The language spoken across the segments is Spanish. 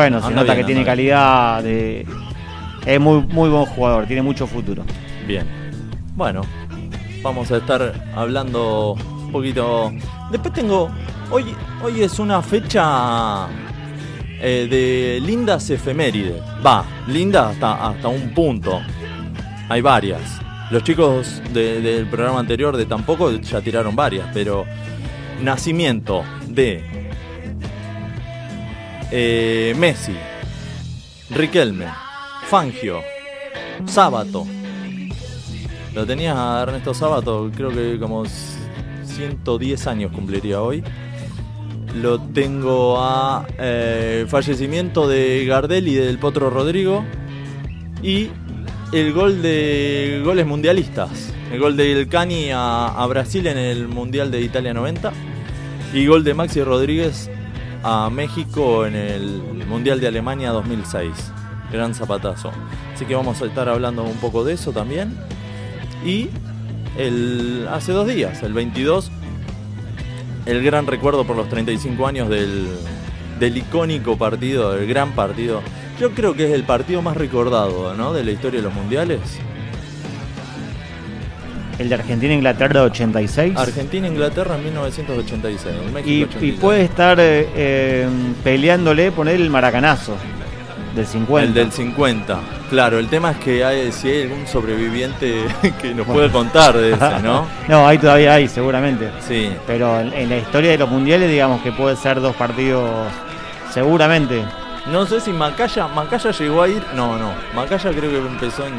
Bueno, se nota bien, que tiene calidad, de, es muy, muy buen jugador, tiene mucho futuro. Bien. Bueno, vamos a estar hablando un poquito. Después tengo. Hoy, hoy es una fecha eh, de lindas efemérides. Va, linda hasta, hasta un punto. Hay varias. Los chicos de- del programa anterior de tampoco ya tiraron varias, pero nacimiento de eh, Messi, Riquelme, Fangio, Sábato. Lo tenía a Ernesto Sábato, creo que como 110 años cumpliría hoy. Lo tengo a eh, fallecimiento de Gardel y del Potro Rodrigo. Y el gol de goles mundialistas. El gol del Cani a, a Brasil en el Mundial de Italia 90. Y gol de Maxi Rodríguez a México en el Mundial de Alemania 2006. Gran zapatazo. Así que vamos a estar hablando un poco de eso también. Y el, hace dos días, el 22, el gran recuerdo por los 35 años del, del icónico partido, del gran partido. Yo creo que es el partido más recordado ¿no? de la historia de los mundiales. El de Argentina-Inglaterra de 86. Argentina-Inglaterra en 1986. México y, 86. y puede estar eh, eh, peleándole poner el maracanazo del 50. El del 50. Claro, el tema es que hay, si hay algún sobreviviente que nos Bueno. puede contar de ese, ¿no? no, ahí todavía hay, seguramente. Sí. Pero en, en la historia de los mundiales, digamos que puede ser dos partidos, seguramente. No sé si Macaya, Macaya llegó a ir. No, no. Macaya creo que empezó en,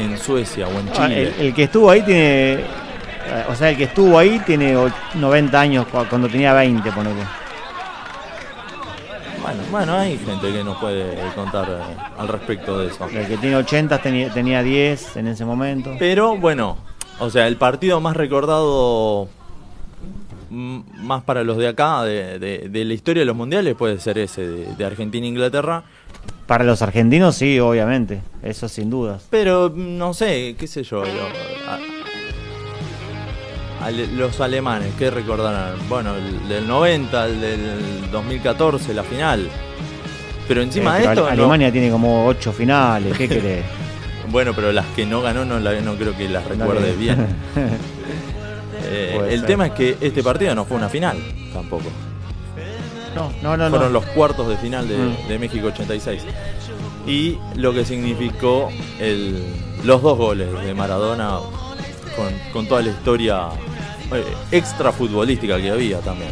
en Suecia o en Ah, Chile. El, el que estuvo ahí tiene. O sea, el que estuvo ahí tiene och- 90 años cu- cuando tenía 20, ponele. Bueno, bueno, hay gente que nos puede contar eh, al respecto de eso. El que tiene 80 tenía, tenía 10 en ese momento. Pero bueno, o sea, el partido más recordado mm, más para los de acá, de, de- de la historia de los mundiales, puede ser ese de, de Argentina-Inglaterra. Para los argentinos, sí, obviamente. Eso sin dudas. Pero no sé, qué sé yo. lo- a- ale- los alemanes, ¿qué recordarán? Bueno, el del 90, el del 2014, la final. Pero encima Eh, de esto. No- Alemania tiene como 8 finales, ¿qué querés? bueno, pero las que no ganó no, la- no creo que las recuerde bien. Eh, el ser. tema es que este partido no fue una final tampoco. No, no, no. Fueron no. los cuartos de final de, Mm. de México 86. Y lo que significó el, los dos goles de Maradona con, con toda la historia eh, extra futbolística que había también.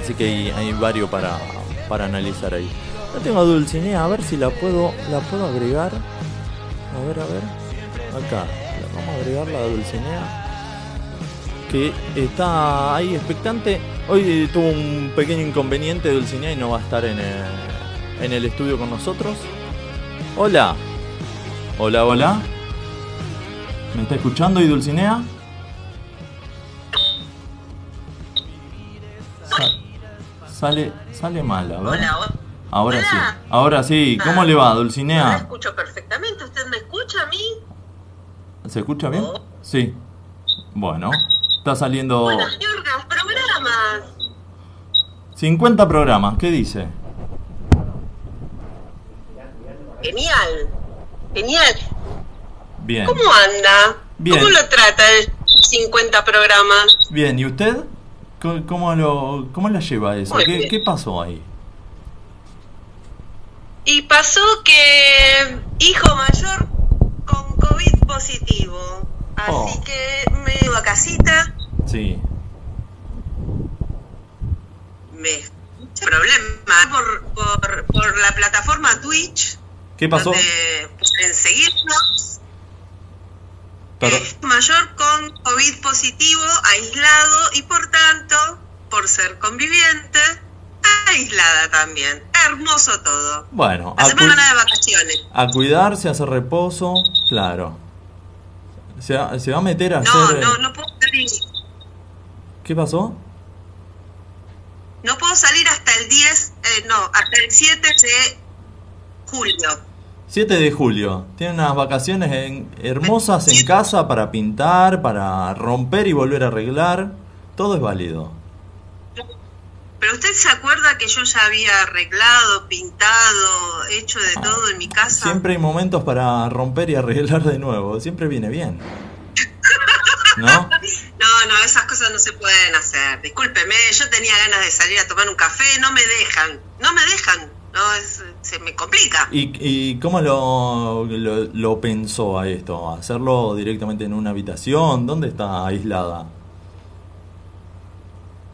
Así que hay, hay varios para, para analizar ahí. No tengo a Dulcinea, a ver si la puedo, la puedo agregar. A ver, a ver. Acá. Vamos a agregar la Dulcinea que está ahí expectante. Hoy eh, tuvo un pequeño inconveniente Dulcinea y no va a estar en el, en el estudio con nosotros. Hola. Hola, hola. ¿Me está escuchando y Dulcinea? Sa- sale, sale mal, a ver. Hola, hola. Ahora Hola. sí. Ahora sí. ¿Cómo Ah. le va, Yo la Dulcinea? escucho perfectamente. ¿Usted me escucha a mí? ¿Se escucha bien? Oh. Sí. Bueno, está saliendo programas. 50 programas. ¿Qué dice? Genial. Genial. Bien. ¿Cómo anda? Bien. ¿Cómo lo trata el 50 programas? Bien, ¿y usted? ¿Cómo, lo, cómo la lleva eso? ¿Qué, qué pasó ahí? Y pasó que hijo mayor con COVID positivo. Así Oh. que me iba a casita. Sí. Me problema por, por, por la plataforma Twitch. ¿Qué pasó? Donde pueden seguirnos. Pero- Es mayor con COVID positivo, aislado y por tanto, por ser conviviente, aislada también. Hermoso todo. Bueno, La semana de vacaciones. a cuidarse, a hacer reposo, claro. Se va, se va a meter a No, hacer... no, no puedo salir. ¿Qué pasó? No puedo salir hasta el 10, eh, no, hasta el 7 de julio. 7 de julio. Tiene unas vacaciones en- hermosas en casa para pintar, para romper y volver a arreglar. Todo es válido. Pero usted se acuerda que yo ya había arreglado, pintado, hecho de todo en mi casa. Siempre hay momentos para romper y arreglar de nuevo. Siempre viene bien. ¿No? No, no, esas cosas no se pueden hacer. Discúlpeme, yo tenía ganas de salir a tomar un café, no me dejan, no me dejan, no es- se me complica. ¿Y, y cómo lo, lo, lo pensó a esto? ¿Hacerlo directamente en una habitación? ¿Dónde está aislada?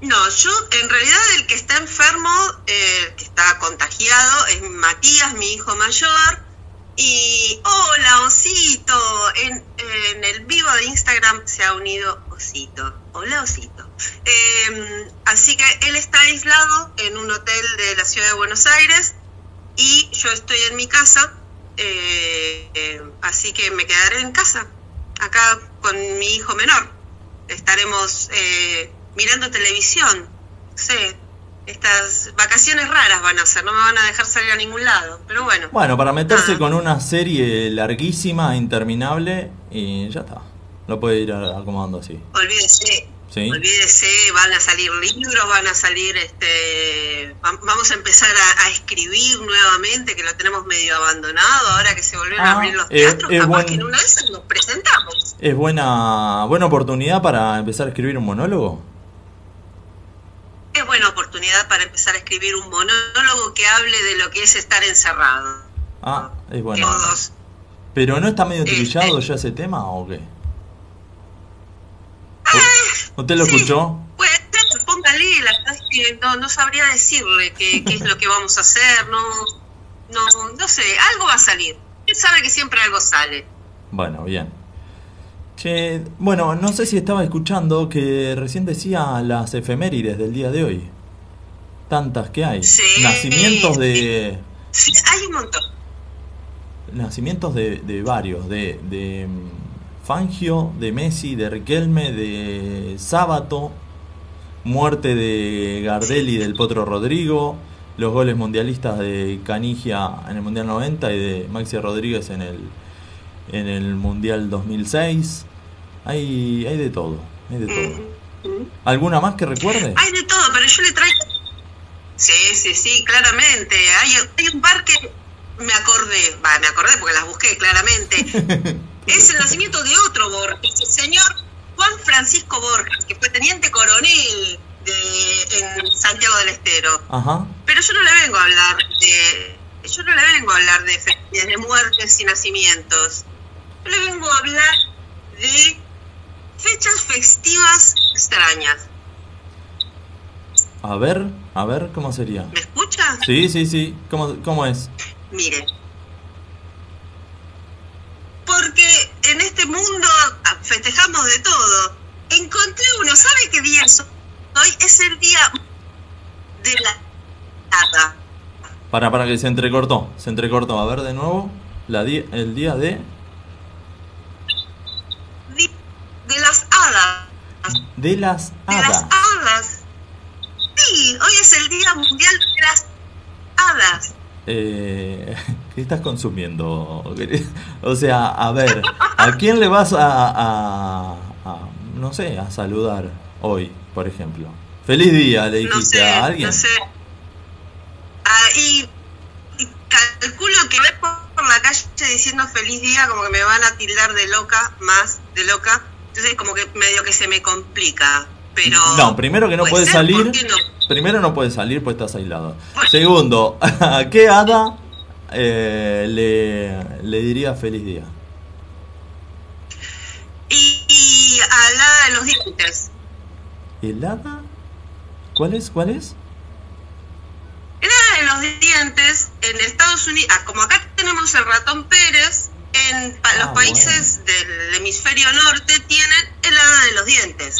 No, yo en realidad el que está enfermo, eh, que está contagiado, es Matías, mi hijo mayor. Y hola, Osito. En, el vivo de Instagram se ha unido Osito. Hola, Osito. Eh, así que él está aislado en un hotel de la ciudad de Buenos Aires y yo estoy en mi casa. eh, eh, así que me quedaré en casa, acá con mi hijo menor estaremos eh, mirando televisión. Sé, estas vacaciones raras van a ser, no me van a dejar salir a ningún lado. Pero bueno, Bueno, para meterse Ah. con una serie larguísima, interminable, y ya está. Lo puede ir acomodando así. olvídese. Sí. Olvídese, van a salir libros, van a salir, este, va- vamos a empezar a, a escribir nuevamente, que lo tenemos medio abandonado, ahora que se volvieron Ah, a abrir los teatros, es capaz buen- que en una de esas nos presentamos. ¿Es buena, buena oportunidad para empezar a escribir un monólogo? Buena oportunidad para empezar a escribir un monólogo que hable de lo que es estar encerrado. Ah, es bueno. Todos. ¿Pero no está medio Eh, trillado eh. ya ese tema o qué? ¿Usted lo sí. escuchó? Pues póngale, la verdad es que no, no sabría decirle qué, qué es lo que vamos a hacer, no, no, no sé, algo va a salir. Él sabe que siempre algo sale. Bueno, bien. Che, bueno, no sé si estaba escuchando que recién decía las efemérides del día de hoy. Tantas que hay. Sí. Nacimientos de... Sí, hay un montón. Nacimientos de, de varios, de, de mm, Fangio, de Messi, de Riquelme, de Sábato, muerte de Gardelli del Potro Rodrigo, los goles mundialistas de Canigia en el Mundial 90 y de Maxi Rodríguez en el, en el Mundial 2006. Hay, hay de todo, hay de todo. ¿Alguna más que recuerde? Hay de todo, pero yo le traigo... Sí, sí, sí, claramente. Hay, hay un par que me acordé, va, me acordé porque las busqué claramente. es el nacimiento de otro Borges, el señor Juan Francisco Borges, que fue teniente coronel de, en Santiago del Estero. Ajá. Pero yo no le vengo a hablar de. Yo no le vengo a hablar de, de muertes y nacimientos. Le vengo a hablar de fechas festivas extrañas. A ver, a ver, ¿cómo sería? ¿Me escucha? Sí, sí, sí. ¿Cómo, cómo es? Mire. Porque en este mundo ah, festejamos de todo. Encontré uno, ¿sabe qué día es hoy? Es el día de la nada. Para, para que se entrecortó. Se entrecortó. A ver de nuevo. La el día de. Di- De las hadas. De las De las hadas. hadas. Sí, hoy es el Día Mundial de las Hadas. Eh, ¿Qué estás consumiendo? O sea, a ver, ¿a quién le vas a, a- a- no sé, a saludar hoy, por ejemplo? Feliz día, le No dijiste sé, a alguien. no sé. Ah, y, y calculo que ver por, por la calle diciendo feliz día, como que me van a tildar de loca, más de loca. Entonces, como que medio que se me complica. Pero. No, primero que no puede puedes salir. Primero no puedes salir pues estás aislado. Bueno. Segundo, ¿a qué hada eh, le, le diría feliz día? Y, y a la de los dientes. ¿El hada? ¿Cuál es? ¿Cuál es? El hada de los dientes en Estados Unidos, ah, como acá tenemos el ratón Pérez, en pa- Ah, los países del hemisferio norte tienen el hada de los dientes,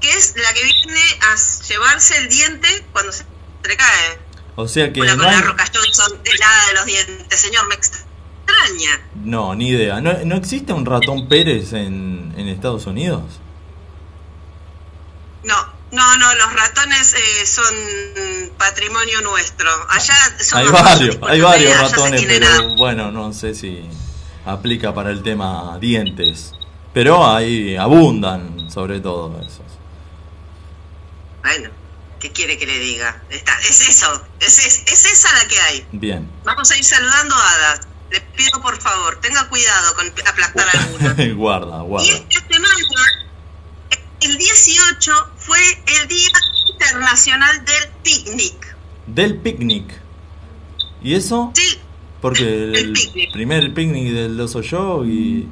que es la que viene a llevarse el diente cuando se le cae. O sea que Una con la. Roca Johnson del hada de los dientes, señor, me extraña. No, ni idea. ¿No, no existe un ratón Pérez en, en Estados Unidos? No, no, no, los ratones eh, son patrimonio nuestro. Allá son Hay varios, hay varios ratones, pero nada. bueno, no sé si aplica para el tema dientes. Pero ahí abundan sobre todo esos. Bueno, ¿Qué quiere que le diga? Está, es eso, es, es, es esa la que hay. Bien. Vamos a ir saludando a hadas. Le pido por favor, tenga cuidado con aplastar alguna. guarda, Y guarda. esta semana, el 18, fue el Día Internacional del Picnic. Del picnic. ¿Y eso? Sí, Porque el el picnic. primer picnic del oso yo y...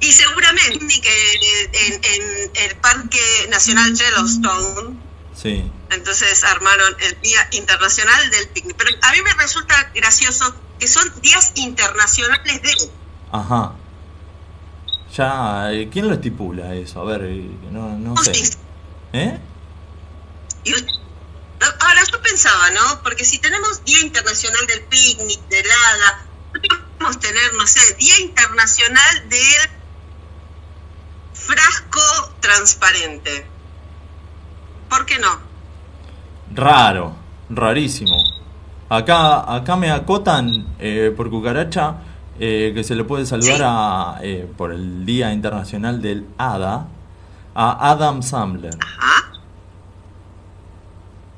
y seguramente que en, en el Parque Nacional Yellowstone, Sí. entonces armaron el Día Internacional del Picnic. Pero a mí me resulta gracioso que son días internacionales de... Ajá. Ya, eh, ¿quién lo estipula eso? A ver, eh, no, no sé. ¿Eh? Ahora yo pensaba, ¿no? Porque si tenemos Día Internacional del Picnic, del hada, podríamos tener, no sé, Día Internacional del Frasco Transparente. ¿Por qué no? Raro, rarísimo. Acá, acá me acotan eh, por cucaracha eh, que se le puede saludar a, eh, por el Día Internacional del Hada a Adam Sandler. Ajá.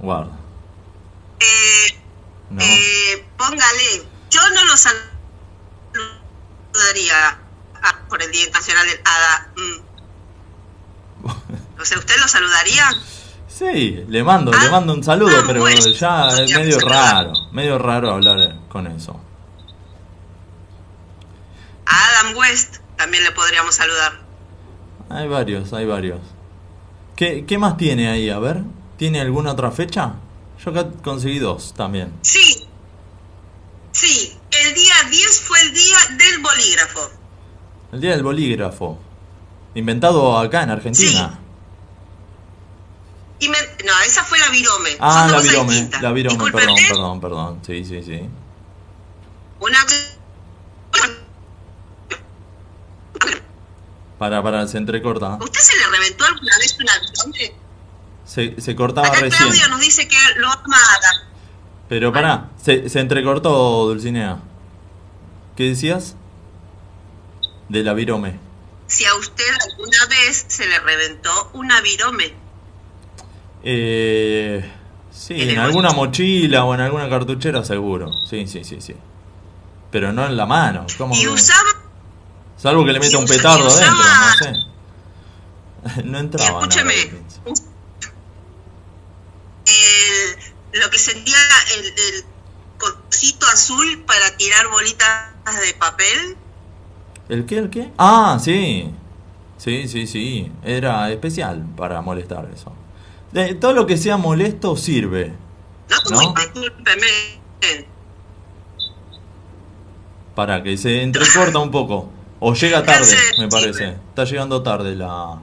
Guarda. Eh, No. eh, póngale, yo no lo saludaría a- por el Día Internacional del Hada. mm. O sea, ¿usted lo saludaría? Sí, le mando, le Ah, mando un saludo, ah, pero bueno, ya es medio raro, medio raro hablar con eso. A Adam West también le podríamos saludar. Hay varios, hay varios. ¿Qué, qué más tiene ahí? A ver, ¿tiene alguna otra fecha? Yo acá conseguí dos también. Sí, sí, el día 10 fue el día del bolígrafo. El Día del Bolígrafo. Inventado acá en Argentina. Me- no, esa fue la virome. Ah, Son la virome, la virome, perdón, perdón, perdón. Sí, sí, sí. Una... Para, para, se entrecorta. ¿Usted se le reventó alguna vez una virome? Se, se cortaba Acá recién. Nos dice que lo ama. Pero pará, se, se entrecortó, Dulcinea. ¿Qué decías? De la virome. Si a usted alguna vez se le reventó una virome. Eh, sí, En alguna mochila o en alguna cartuchera seguro. Sí, sí, sí, sí. Pero no en la mano. ¿Cómo Y usaba... Salvo que le meta un petardo adentro, no sé. no entraba el- lo que sería el, el cosito azul para tirar bolitas de papel. ¿El qué, el qué? Ah, sí. Sí, sí, sí. Era especial para molestar eso. De, todo lo que sea molesto sirve. No, ¿No? Para que se entrecorta un poco. O llega tarde, me parece. Está llegando tarde la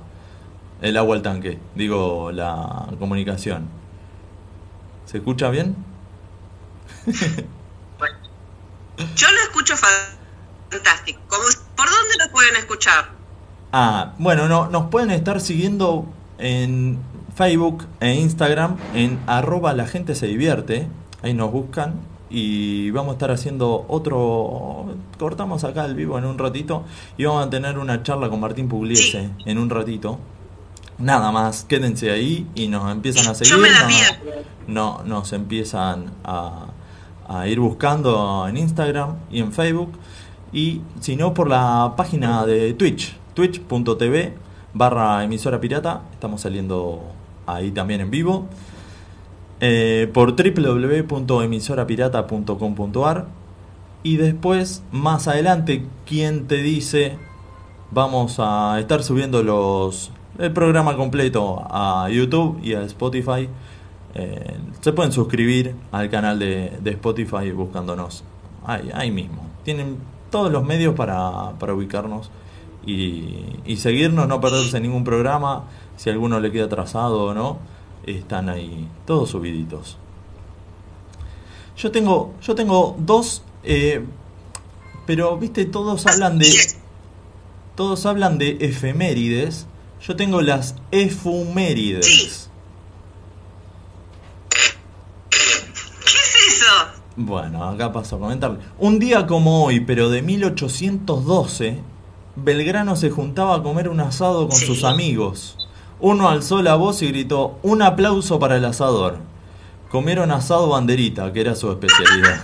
el agua al tanque. Digo, la comunicación. ¿Se escucha bien? Yo lo escucho fantástico. Como, ¿Por dónde lo pueden escuchar? Ah, bueno, no, nos pueden estar siguiendo en Facebook e Instagram en arroba la gente se divierte. Ahí nos buscan y vamos a estar haciendo otro... Cortamos acá el vivo en un ratito y vamos a tener una charla con Martín Pugliese en un ratito. Nada más, quédense ahí y nos empiezan a seguir. No, nos empiezan a, a ir buscando en Instagram y en Facebook. Y si no, por la página de Twitch, twitch.tv barra emisora pirata. Estamos saliendo ahí también en vivo. Eh, por www.emisorapirata.com.ar y después, más adelante, ¿quién te dice? Vamos a estar subiendo los el programa completo a YouTube y a Spotify. Eh, se pueden suscribir al canal de, de Spotify buscándonos ahí, ahí mismo. Tienen todos los medios para, para ubicarnos y, y seguirnos, no perderse ningún programa. Si alguno le queda atrasado o no, están ahí todos subiditos. Yo tengo, yo tengo dos, eh, pero viste, todos hablan de, todos hablan de efemérides. Yo tengo las efumérides. Sí. ¿Qué es eso? Bueno, acá paso a comentarle. Un día como hoy, pero de 1812, Belgrano se juntaba a comer un asado con Sí. sus amigos. Uno alzó la voz y gritó, un aplauso para el asador. Comieron asado banderita, que era su especialidad.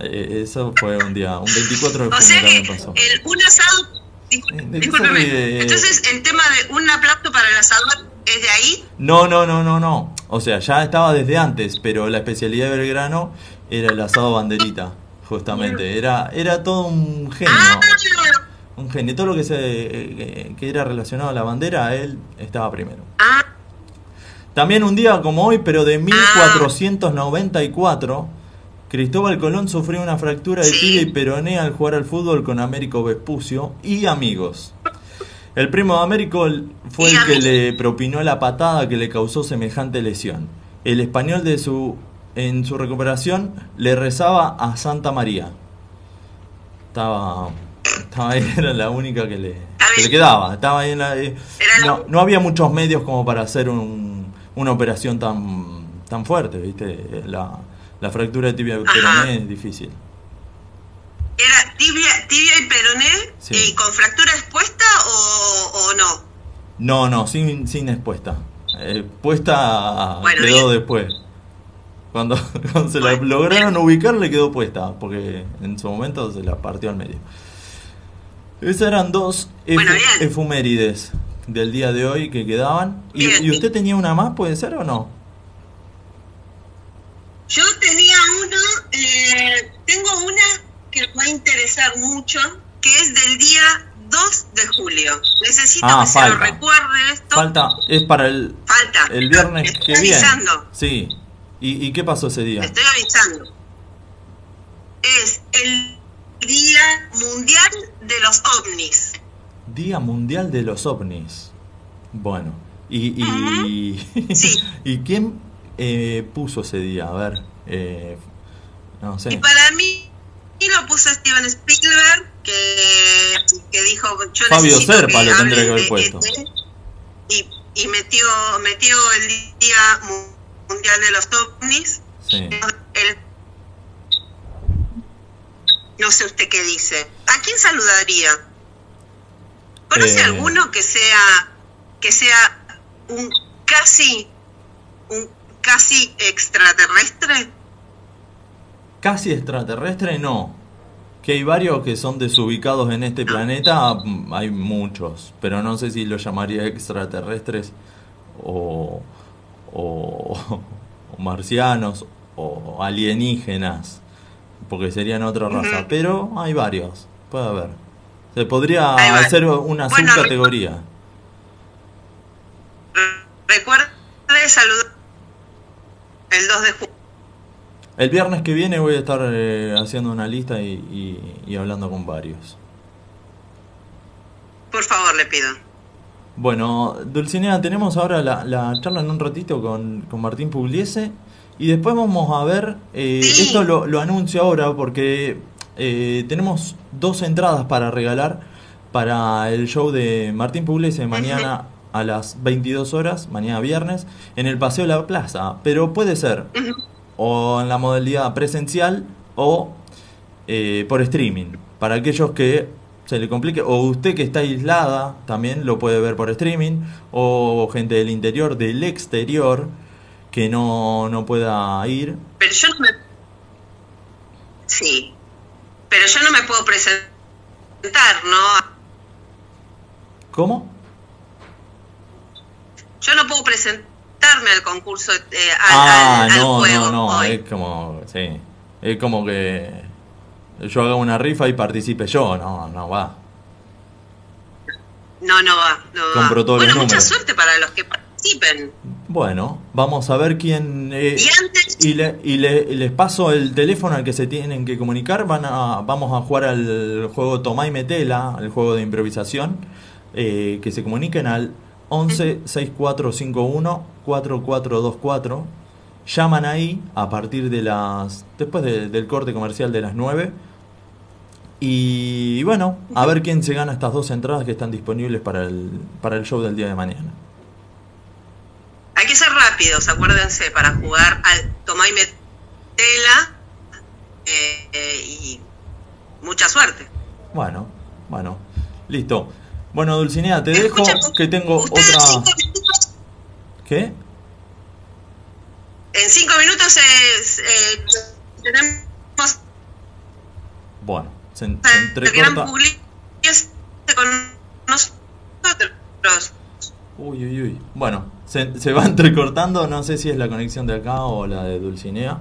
Eh, Eso fue un día, un 24 de O junio sea que pasó. el, un asado. Eh, ¿de qué se discúlpeme. Entonces, el tema de un aplauso para el asador es de ahí. No, no, no, no, no. O sea, ya estaba desde antes, pero la especialidad de Belgrano era el asado banderita, justamente. Era, era todo un genio. Ah, Un genio. Todo lo que, se, eh, que era relacionado a la bandera, él estaba primero. ah, También un día como hoy, pero de 1494, Cristóbal Colón sufrió una fractura de tibia y peroné al jugar al fútbol con Américo Vespucio y amigos. El primo de Américo fue el que le propinó la patada que le causó semejante lesión. El español de su en su recuperación le rezaba a Santa María. Estaba, estaba ahí, era la única que le, que le quedaba. Estaba ahí en la, eh, no, no había muchos medios como para hacer un- una operación tan, tan fuerte, ¿viste? La, la fractura de tibia Ajá. peroné es difícil. ¿Era tibia, tibia y peroné Sí. y con fractura expuesta o, o no? No, no, sin, sin expuesta. Eh, puesta Bueno, quedó bien. después. Cuando, cuando se la lograron ubicar le quedó puesta, porque en su momento se la partió al medio. Esas eran dos Bueno, bien. efumérides del día de hoy que quedaban. ¿Y, usted tenía una más, puede ser o no? Yo tenía uno, eh, tengo una que les va a interesar mucho, que es del día 2 de julio. Necesito Ah, que se lo falta. recuerde esto. Falta, es para el, Falta. el viernes Estoy que viene. avisando. Sí. ¿Y, y qué pasó ese día? Estoy avisando. Es el Día Mundial de los OVNIs. Día Mundial de los OVNIs. Bueno, ¿y, y, Sí. ¿y quién eh, puso ese día? A ver, eh, no Y sé. para mí y lo puso Steven Spielberg, que, que dijo, yo Fabio Serpa lo tendría que haber de puesto. Y, y metió, metió el Día Mu- Mundial de los OVNIs. Sí. El- no sé usted qué dice. ¿A quién saludaría? ¿Conoce Eh. alguno que sea que sea un casi un casi extraterrestre? Casi extraterrestre, no. Que hay varios que son desubicados en este planeta, mm, hay muchos, pero no sé si los llamaría extraterrestres o, o, o marcianos o alienígenas, porque serían otra raza, pero hay varios, puede haber. Se podría hacer una Bueno, subcategoría. Recuerde saludar el 2 de julio. El viernes que viene voy a estar eh, haciendo una lista y, y- y hablando con varios. Por favor, le pido. Bueno, Dulcinea, tenemos ahora la, la charla en un ratito con, con Martín Pugliese y después vamos a ver, eh, Sí. esto lo, lo anuncio ahora porque eh, tenemos dos entradas para regalar para el show de Martín Pugliese mañana a las 22 horas, mañana viernes, en el Paseo de la Plaza, pero puede ser o en la modalidad presencial o eh, por streaming. Para aquellos que se le complique, o usted que está aislada también lo puede ver por streaming, o gente del interior, del exterior, que no, no pueda ir. Pero yo no me... Sí. Pero yo no me puedo presentar, ¿no? ¿Cómo? Yo no puedo presentarme al concurso, eh, al, ah, al- al no, juego no, no, hoy. es como, sí, es como que yo haga una rifa y participe yo, no, no va. No, no va. No Compro va. todos bueno, los mucha números. suerte para los que participen. Bueno, vamos a ver quién... eh, Y antes... Y, le, y le- les paso el teléfono al que se tienen que comunicar. Van a, vamos a jugar al juego Tomá y Metela, el juego de improvisación. eh, que se comuniquen al 11 6451 4424. Llaman ahí a partir de las. después de- del corte comercial de las 9. Y bueno, a ver quién se gana estas dos entradas que están disponibles para el, para el show del día de mañana. Hay que ser rápidos, acuérdense, para jugar al Tomá y Metela. eh, eh, y mucha suerte. Bueno, bueno, listo. Bueno, Dulcinea, te dejo que tengo otra... cinco minutos- ¿Qué? en cinco minutos eh, eh, tenemos Bueno, se, se gran entrecorta... Pugliese con nosotros. Uy, uy, uy. Bueno, se, se va entrecortando, no sé si es la conexión de acá o la de Dulcinea,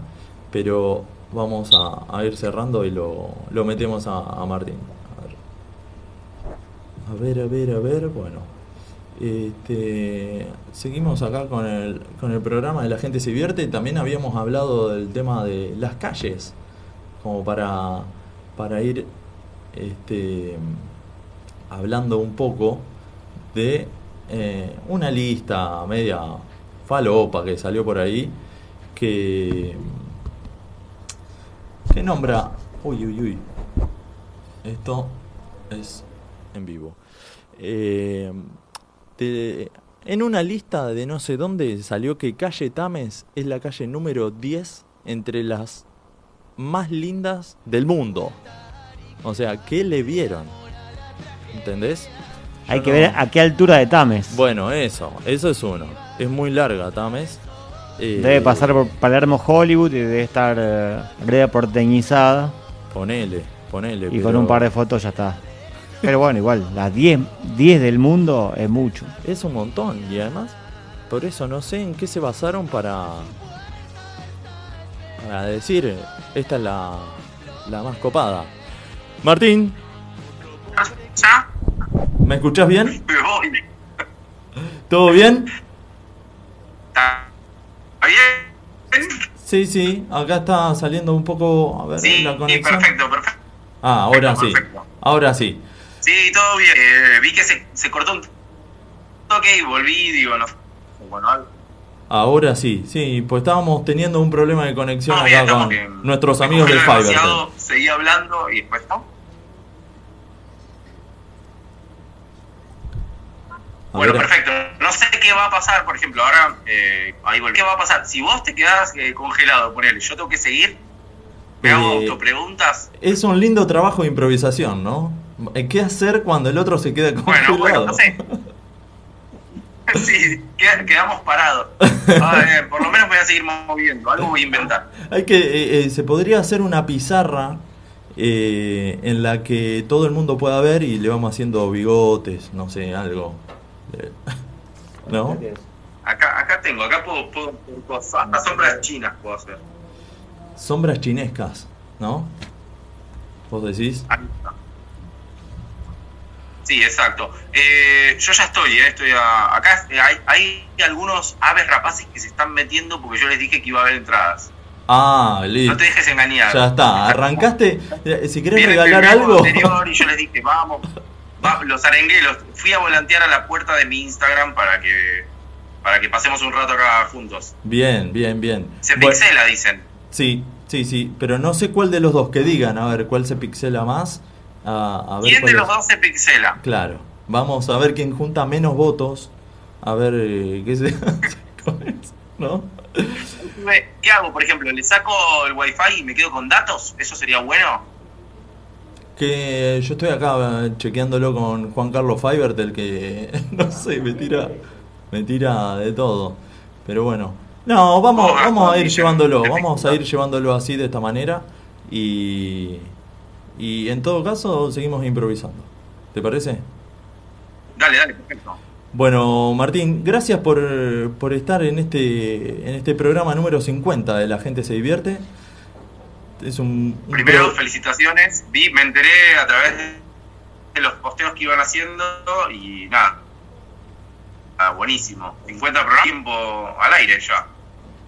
pero vamos a, a ir cerrando y lo, lo metemos a, a Martín. A ver. a ver, a ver, a ver, bueno. Este, seguimos acá con el, con el programa de La Gente se divierte. También habíamos hablado del tema de las calles, como para, para ir este, hablando un poco de eh, una lista media falopa que salió por ahí que que nombra uy uy uy esto es en vivo. Eh, en una lista de no sé dónde salió que calle Tames es la calle número 10 entre las más lindas del mundo o sea ¿qué le vieron? ¿entendés? Hay que no- ver a qué altura de Tames. bueno, eso, eso es uno. Es muy larga, Tames. Eh, Debe pasar por Palermo Hollywood y debe estar eh, porteñizada. Ponele, ponele. Y pero con un par de fotos ya está. Pero bueno, igual, las 10, 10 del mundo es mucho. Es un montón. Y además, por eso no sé en qué se basaron para. Para decir, esta es la, la más copada. Martín. ¿me escuchás bien? Me voy. ¿Todo bien? ¿Está bien? Sí, sí, acá está saliendo un poco. A ver, Sí, la sí, conexión. perfecto, perfecto. Ah, ahora sí. Perfecto. Ahora sí. Sí, todo bien. Eh, vi que se, se cortó un toque y volví, digo, no. Bueno, algo. Ahora sí, sí, pues estábamos teniendo un problema de conexión Todo acá con nuestros amigos del demasiado, Seguí hablando y después no. Bueno, perfecto. No sé qué va a pasar, por ejemplo, ahora eh, ahí. ¿Qué va a pasar? Si vos te quedás eh, congelado, ponele, yo tengo que seguir, me hago Eh, autopreguntas. Es un lindo trabajo de improvisación, ¿no? ¿Qué hacer cuando el otro se queda congelado? Bueno, bueno, no sé. Sí, queda- quedamos parados. Ver, por lo menos voy a seguir moviendo, algo voy a inventar. Hay que, eh, eh, se podría hacer una pizarra eh, en la que todo el mundo pueda ver y le vamos haciendo bigotes, no sé, algo. Eh, ¿No? Acá, acá tengo, acá puedo, puedo, puedo- hasta sombras chinas puedo hacer. Sombras chinescas, ¿no? ¿Vos decís? Sí, exacto. Eh, yo ya estoy, eh, estoy a- acá. eh, hay, hay algunos aves rapaces que se están metiendo porque yo les dije que iba a haber entradas. Ah, No listo. te dejes engañar. Ya está, arrancaste. eh, Si querés Vienen regalar algo. anterior y yo les dije, vamos, va- los arengué, los fui a volantear a la puerta de mi Instagram para que para que pasemos un rato acá juntos. Bien, bien, bien. Se Bueno, pixela, dicen. sí, sí, sí, pero no sé cuál de los dos que digan, a ver cuál se pixela más. A, a ver ¿Quién de los dos se pixela? Claro, vamos a ver quién junta menos votos. A ver eh, qué se con eso, ¿no? ¿Qué hago, por ejemplo? ¿Le saco el wifi y me quedo con datos? ¿Eso sería bueno? Que yo estoy acá eh, chequeándolo con Juan Carlos Fibert, el que no sé, me tira, me tira de todo. Pero bueno, no, vamos, Oh, vamos a ir llevándolo, vamos a ir llevándolo así de esta manera y, y en todo caso seguimos improvisando. ¿Te parece? Dale, dale, perfecto. Bueno, Martín, gracias por, por estar en este, en este programa número 50 de La Gente Se Divierte. Es un, un Primero, pro- felicitaciones. Vi, me enteré a través de los posteos que iban haciendo y nada. Ah, buenísimo. 50 programas, tiempo al aire ya.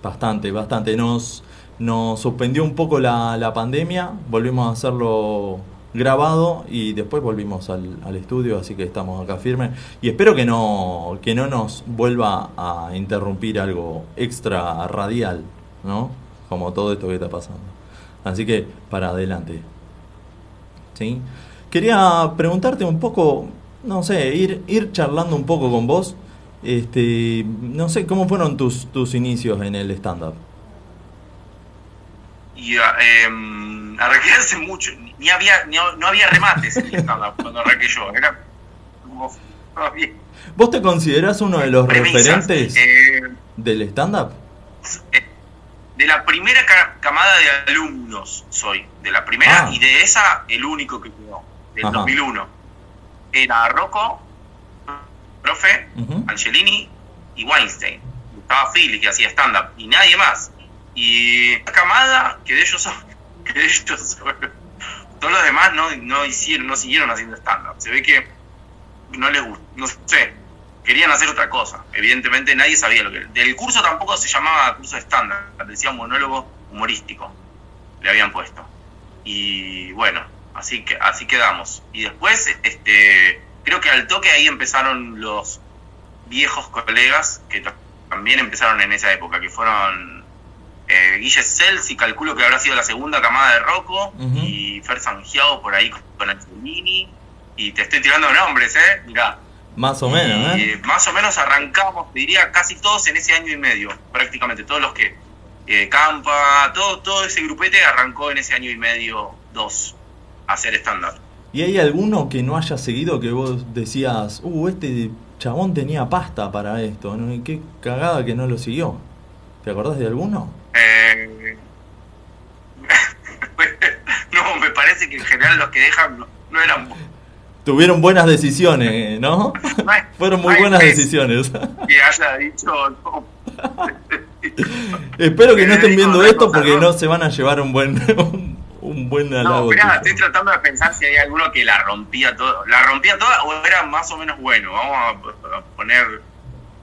Bastante, bastante. Nos, nos suspendió un poco la, la pandemia, volvimos a hacerlo grabado y después volvimos al, estudio, así que estamos acá firmes. Y espero que no, que no nos vuelva a interrumpir algo extra radial, ¿no? Como todo esto que está pasando. Así que para adelante. ¿Sí? Quería preguntarte un poco, no sé, ir, ir charlando un poco con vos. Este, no sé, ¿cómo fueron tus, tus inicios en el stand-up? Y em, arranqué hace mucho. Ni había, ni- no había remates en el stand-up cuando arranqué yo. Era como. ¿Vos te considerás uno de los Premisas. referentes Eh, del stand-up? de la primera ca- camada de alumnos soy. De la primera Ah. y de esa el único que quedó. Del Ajá. 2001. Era Rocco, profe. Angelini y Weinstein. Estaba Philly que hacía stand-up y nadie más. Y la camada que de ellos son, todos los demás no, no hicieron, no siguieron haciendo stand-up. Se ve que no les gustó, no sé, querían hacer otra cosa. Evidentemente nadie sabía lo que Del curso tampoco se llamaba curso de stand-up, decía monólogo humorístico, le habían puesto. Y bueno, así que así quedamos. Y después, este, creo que al toque ahí empezaron los viejos colegas que ta- también empezaron en esa época, que fueron eh, Guille Celsi, calculo que habrá sido la segunda camada de Rocco, y Fer Sangiao por ahí con Angelini, y te estoy tirando nombres, ¿eh? Mirá. Más o menos, Y, ¿eh? más o menos arrancamos, diría, casi todos en ese año y medio, prácticamente, todos los que... eh, Campa, todo, todo ese grupete arrancó en ese año y medio, dos, a hacer stand-up. ¿Y hay alguno que no haya seguido que vos decías, uh, este chabón tenía pasta para esto, qué cagada que no lo siguió? ¿Te acordás de alguno? Eh, no, me parece que en general los que dejan no, no eran Tuvieron buenas decisiones, ¿no? Fueron muy buenas decisiones. Que haya dicho no. Espero que no estén Dijo viendo esto cosa, porque ¿no? no se van a llevar un buen un, un buen No, mirá, estoy tratando de pensar si hay alguno que la rompía todo. ¿La rompía toda o era más o menos bueno? Vamos a, a poner.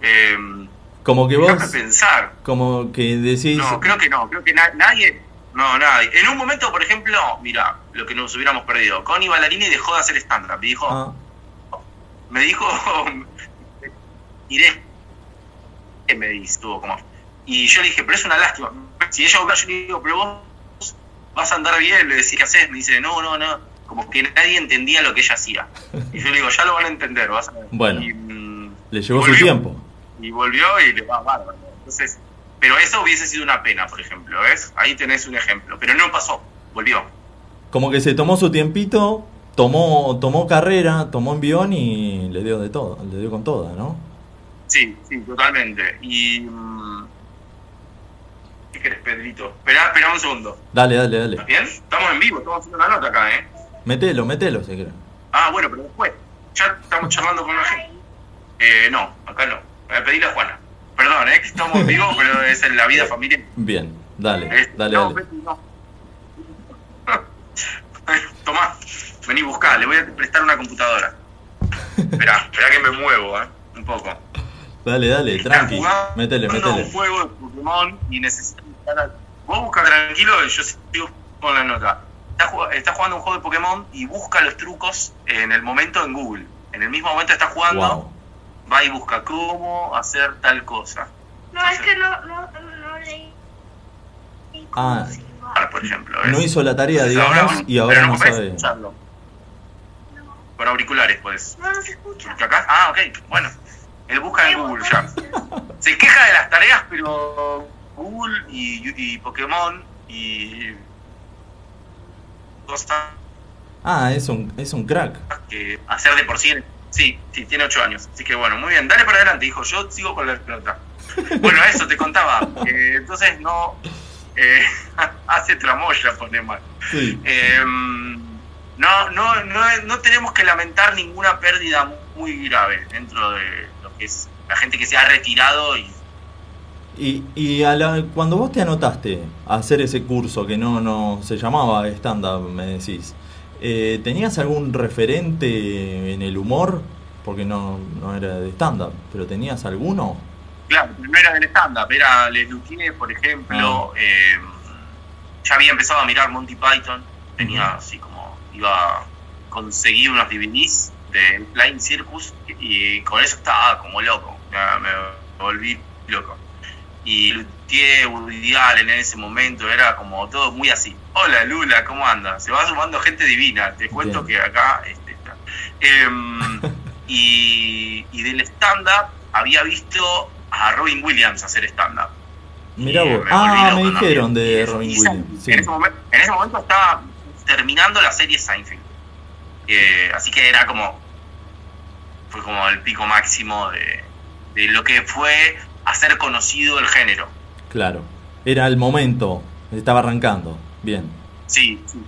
Eh, Como que vos, pensar. como que decís, No, creo que no. Creo que na- nadie. No, nadie. En un momento, por ejemplo, mira, lo que nos hubiéramos perdido. Connie Ballarini dejó de hacer stand-up y dijo. ah, me dijo, iré, que me estuvo como, y yo le dije, pero es una lástima, si ella va, yo le digo, pero vos vas a andar bien, le decía, ¿qué haces? Me dice, no, no, no, como que nadie entendía lo que ella hacía, y yo le digo, ya lo van a entender, vas a ver. Bueno. y, mm, le llevó su volvió. tiempo. Y volvió y le va bárbaro, entonces, pero eso hubiese sido una pena, por ejemplo, ¿ves? Ahí tenés un ejemplo, pero no pasó, volvió. Como que se tomó su tiempito, tomó tomó carrera, tomó envión y le dio de todo, le dio con toda, ¿no? Sí, sí, totalmente. Y. mm, ¿Qué querés, Pedrito? Esperá, esperá un segundo. Dale, dale, dale. ¿Estás bien? Estamos en vivo, estamos haciendo una nota acá, ¿eh? Metelo, metelo, si querés. Ah, bueno, pero después. Ya estamos charlando con la gente. Eh, no, acá no. Voy a pedirle a Juana. Perdón, ¿eh? Que estamos en vivo, pero es en la vida familiar. Bien, dale, dale, no, dale. No. Tomá, vení buscá, le voy a prestar una computadora. Esperá, esperá que me muevo, ¿eh? Un poco. Dale, dale, tranqui. jugando Métele, un métele. juego de Pokémon y instalar. Vos busca tranquilo y yo sigo con la nota. Está, jug- está jugando un juego de Pokémon y busca los trucos en el momento en Google. En el mismo momento está jugando, Wow. Va y busca cómo hacer tal cosa. No, es que no, no, no leí. Ah. Por ejemplo. ¿ves? No hizo la tarea, digamos, y ahora no sabe. escucharlo. Por auriculares, pues. No, no se escucha. Acá, ah, ok, bueno. Él busca en Google ya. Se queja de las tareas, pero Google y, y Pokémon y cosas Ah, es un, es un crack. que hacer de por sí. Sí, sí, tiene ocho años. Así que bueno, muy bien. Dale para adelante, hijo. Yo sigo con la pelota. Bueno, eso te contaba. Eh, entonces no... Eh, hace tramoya, pone mal. Sí. Eh, no, no, no, no tenemos que lamentar ninguna pérdida muy grave dentro de lo que es la gente que se ha retirado y Y, y a la- cuando vos te anotaste a hacer ese curso que no, no se llamaba stand-up, me decís, eh, ¿tenías algún referente en el humor? Porque no, no era de stand-up, pero ¿tenías alguno? claro, no era del stand-up, era Les Luthier, por ejemplo, eh, ya había empezado a mirar Monty Python, tenía así como, iba a conseguir unos DVDs de Flying Circus y con eso estaba como loco, ya me volví loco. Y Luthier, Woody Allen en ese momento era como todo muy así. Hola Lula, ¿cómo anda? Se va sumando gente divina, te cuento Bien. que acá este, está. Em, y, y del stand-up había visto a Robin Williams hacer stand-up. Mirá vos. me Ah, me dijeron de Robin Williams. Sí. En, ese momento, en ese momento estaba terminando la serie Seinfeld. Eh, así que era como. fue como el pico máximo de, de lo que fue hacer conocido el género. Claro. Era el momento. Estaba arrancando. Bien. Sí, sí.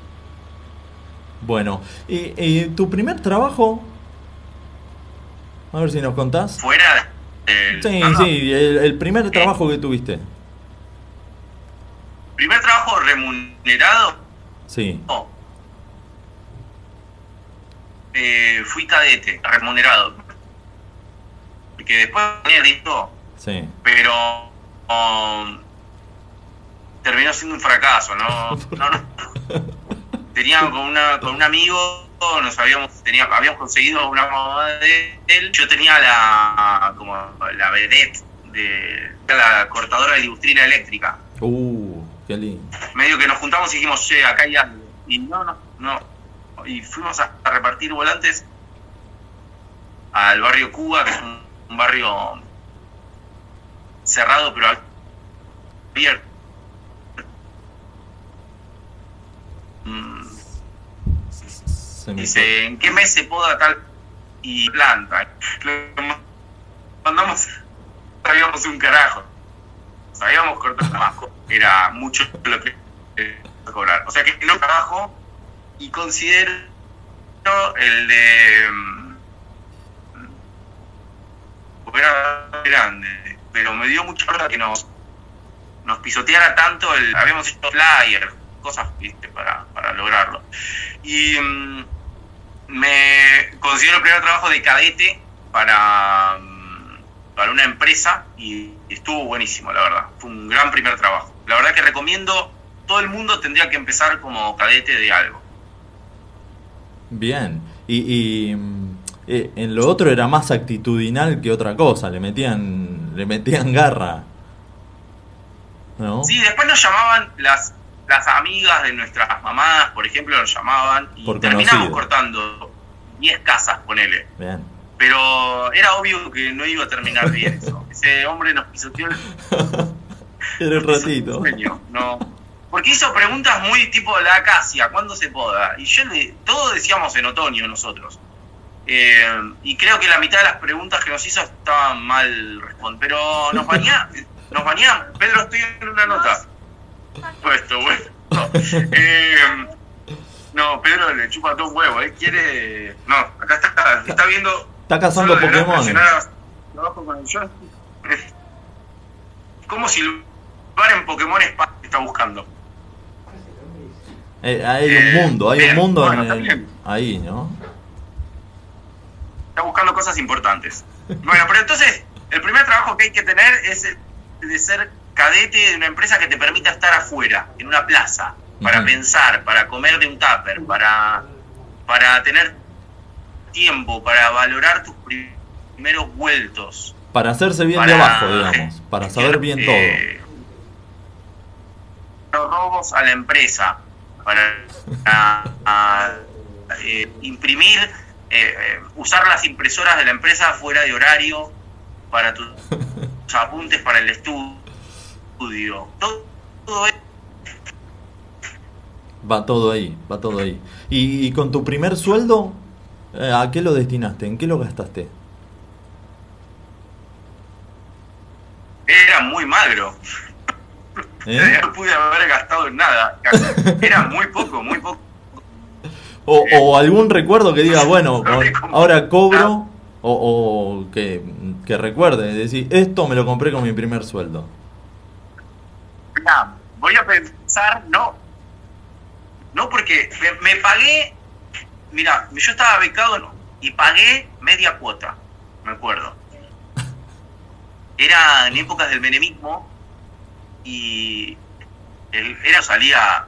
Bueno. ¿Y, y tu primer trabajo? A ver si nos contás. Fuera. Sí, no, no. sí, el, el primer trabajo que tuviste. Primer trabajo remunerado, Sí. no. Eh, fui cadete, remunerado. Porque después tenía listo, Sí. pero um, terminó siendo un fracaso, ¿no? no, no. Tenía con, una, con un amigo, nos habíamos, tenía, habíamos conseguido una mamá de él. Yo tenía la como la vedette de la cortadora de libustrina eléctrica. Uh, qué lindo. medio que nos juntamos y dijimos, che, acá hay algo. Y no, no, no. Y fuimos a, a repartir volantes al barrio Cuba, que es un, un barrio cerrado pero abierto. Se me Dice, ¿en qué mes se poda tal y planta? Mandamos, sabíamos un carajo. Sabíamos cortar trabajo. Era mucho lo que eh, cobrar. O sea que no trabajo y considero el de... mm, Era grande, pero me dio mucha verdad que nos, nos pisoteara tanto el... Habíamos hecho flyer, cosas, viste, para, para lograrlo. Y mm, me considero el primer trabajo de cadete para, mm, para una empresa y estuvo buenísimo, la verdad. Fue un gran primer trabajo. La verdad que recomiendo, todo el mundo tendría que empezar como cadete de algo. Bien. Y, y, mm, eh, en lo otro era más actitudinal que otra cosa. Le metían, le metían garra. ¿No? Sí, después nos llamaban las, las amigas de nuestras mamás, por ejemplo, nos llamaban y Por terminamos conocido. cortando 10 casas, ponele. Bien. Pero era obvio que no iba a terminar bien eso. Ese hombre nos pisoteó el Era un ratito. sueño, no. Porque hizo preguntas muy tipo la acacia, ¿cuándo se poda? Y yo le, todos decíamos en otoño nosotros. Eh, y creo que la mitad de las preguntas que nos hizo estaban mal respondidas. Pero nos baña, nos bañamos. Pedro, estoy en una nota. Puesto, bueno. No, Eh, no, Pedro le chupa todo un huevo, él quiere. No, acá está, está viendo. Está cazando Pokémon. presionar abajo con el joystick. Como si el bar en Pokémon Spa está buscando. Eh, hay un Eh, mundo, hay un mundo bueno, en ahí, ¿no? Está buscando cosas importantes. Bueno, pero entonces, el primer trabajo que hay que tener es el de ser cadete de una empresa que te permita estar afuera, en una plaza, para pensar, para comer de un tupper, para, para tener tiempo, para valorar tus primeros vueltos. Para hacerse bien de para- abajo, digamos. Para saber bien todo. eh, Los robos a la empresa, para a- a, eh, imprimir, eh, eh, usar las impresoras de la empresa fuera de horario para tus apuntes para el estudio. Todo, todo eso Va todo ahí, va todo ahí. ¿Y, y con tu primer sueldo, eh, a qué lo destinaste? ¿En qué lo gastaste? era muy magro. ¿Eh? No pude haber gastado en nada. Era muy poco, muy poco. O, o algún recuerdo que diga, bueno, ahora cobro, o, o que, que recuerde, decir, esto me lo compré con mi primer sueldo. Mirá, voy a pensar, no. No, porque me, me pagué. Mira, yo estaba becado no, y pagué media cuota, me acuerdo. Era en épocas del menemismo y el, era salía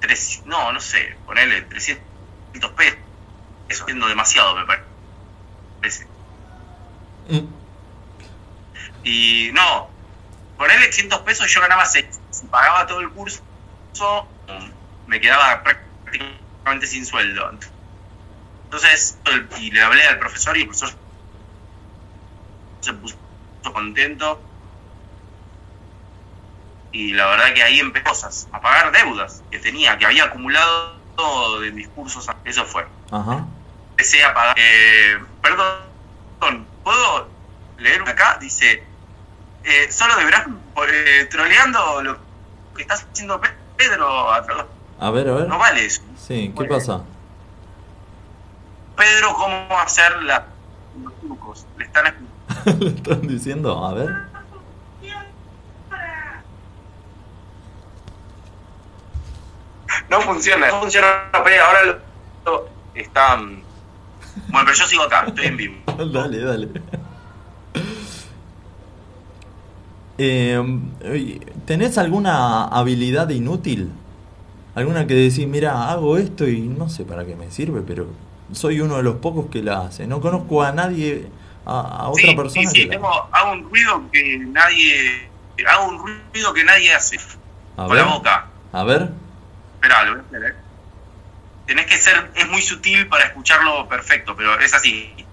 tres, no, no sé, ponerle 300 pesos, eso siendo demasiado me parece. Mm, Y no, ponerle 800 pesos yo ganaba 6. Si pagaba todo el curso, me quedaba prácticamente sin sueldo. Entonces, y le hablé al profesor y el profesor se puso contento. Y la verdad que ahí cosas, a pagar deudas que tenía, que había acumulado de mis cursos. Eso fue. Ajá. empecé a pagar. Eh, perdón, ¿puedo leer acá? Dice, eh, solo deberás eh, troleando lo que está haciendo Pedro. A ver, a ver. No vale eso. Sí, ¿qué pasa? Pedro, ¿cómo hacer la, los trucos? Le están ¿Le están diciendo? A ver. No funciona, no funciona, pero ahora lo, lo- está... mm, Bueno, pero yo sigo acá, estoy en vivo. dale, dale. Eh, ¿Tenés alguna habilidad inútil? ¿Alguna que decís, mira, hago esto y no sé para qué me sirve, pero soy uno de los pocos que la hace? No conozco a nadie, a, a otra sí, persona sí, sí, que la tengo, hago un ruido que nadie... Hago un ruido que nadie hace. A con la ver, boca. a ver. Esperá, lo voy a hacer, ¿eh? Tenés que ser... Es muy sutil para escucharlo perfecto, pero es así.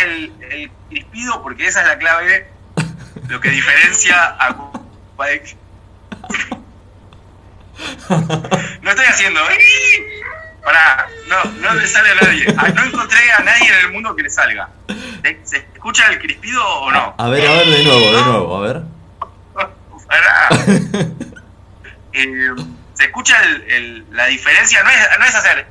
El, el crispido, porque esa es la clave, lo que diferencia a. No estoy haciendo, ¿eh? Pará, no, no le sale a nadie. Ah, No encontré a nadie en el mundo que le salga. ¿Se- ¿Se escucha el crispido o no? A ver, a ver, de nuevo, de nuevo, a ver. Pará. Eh, ¿Se escucha el- el- la diferencia? No es, no es hacer.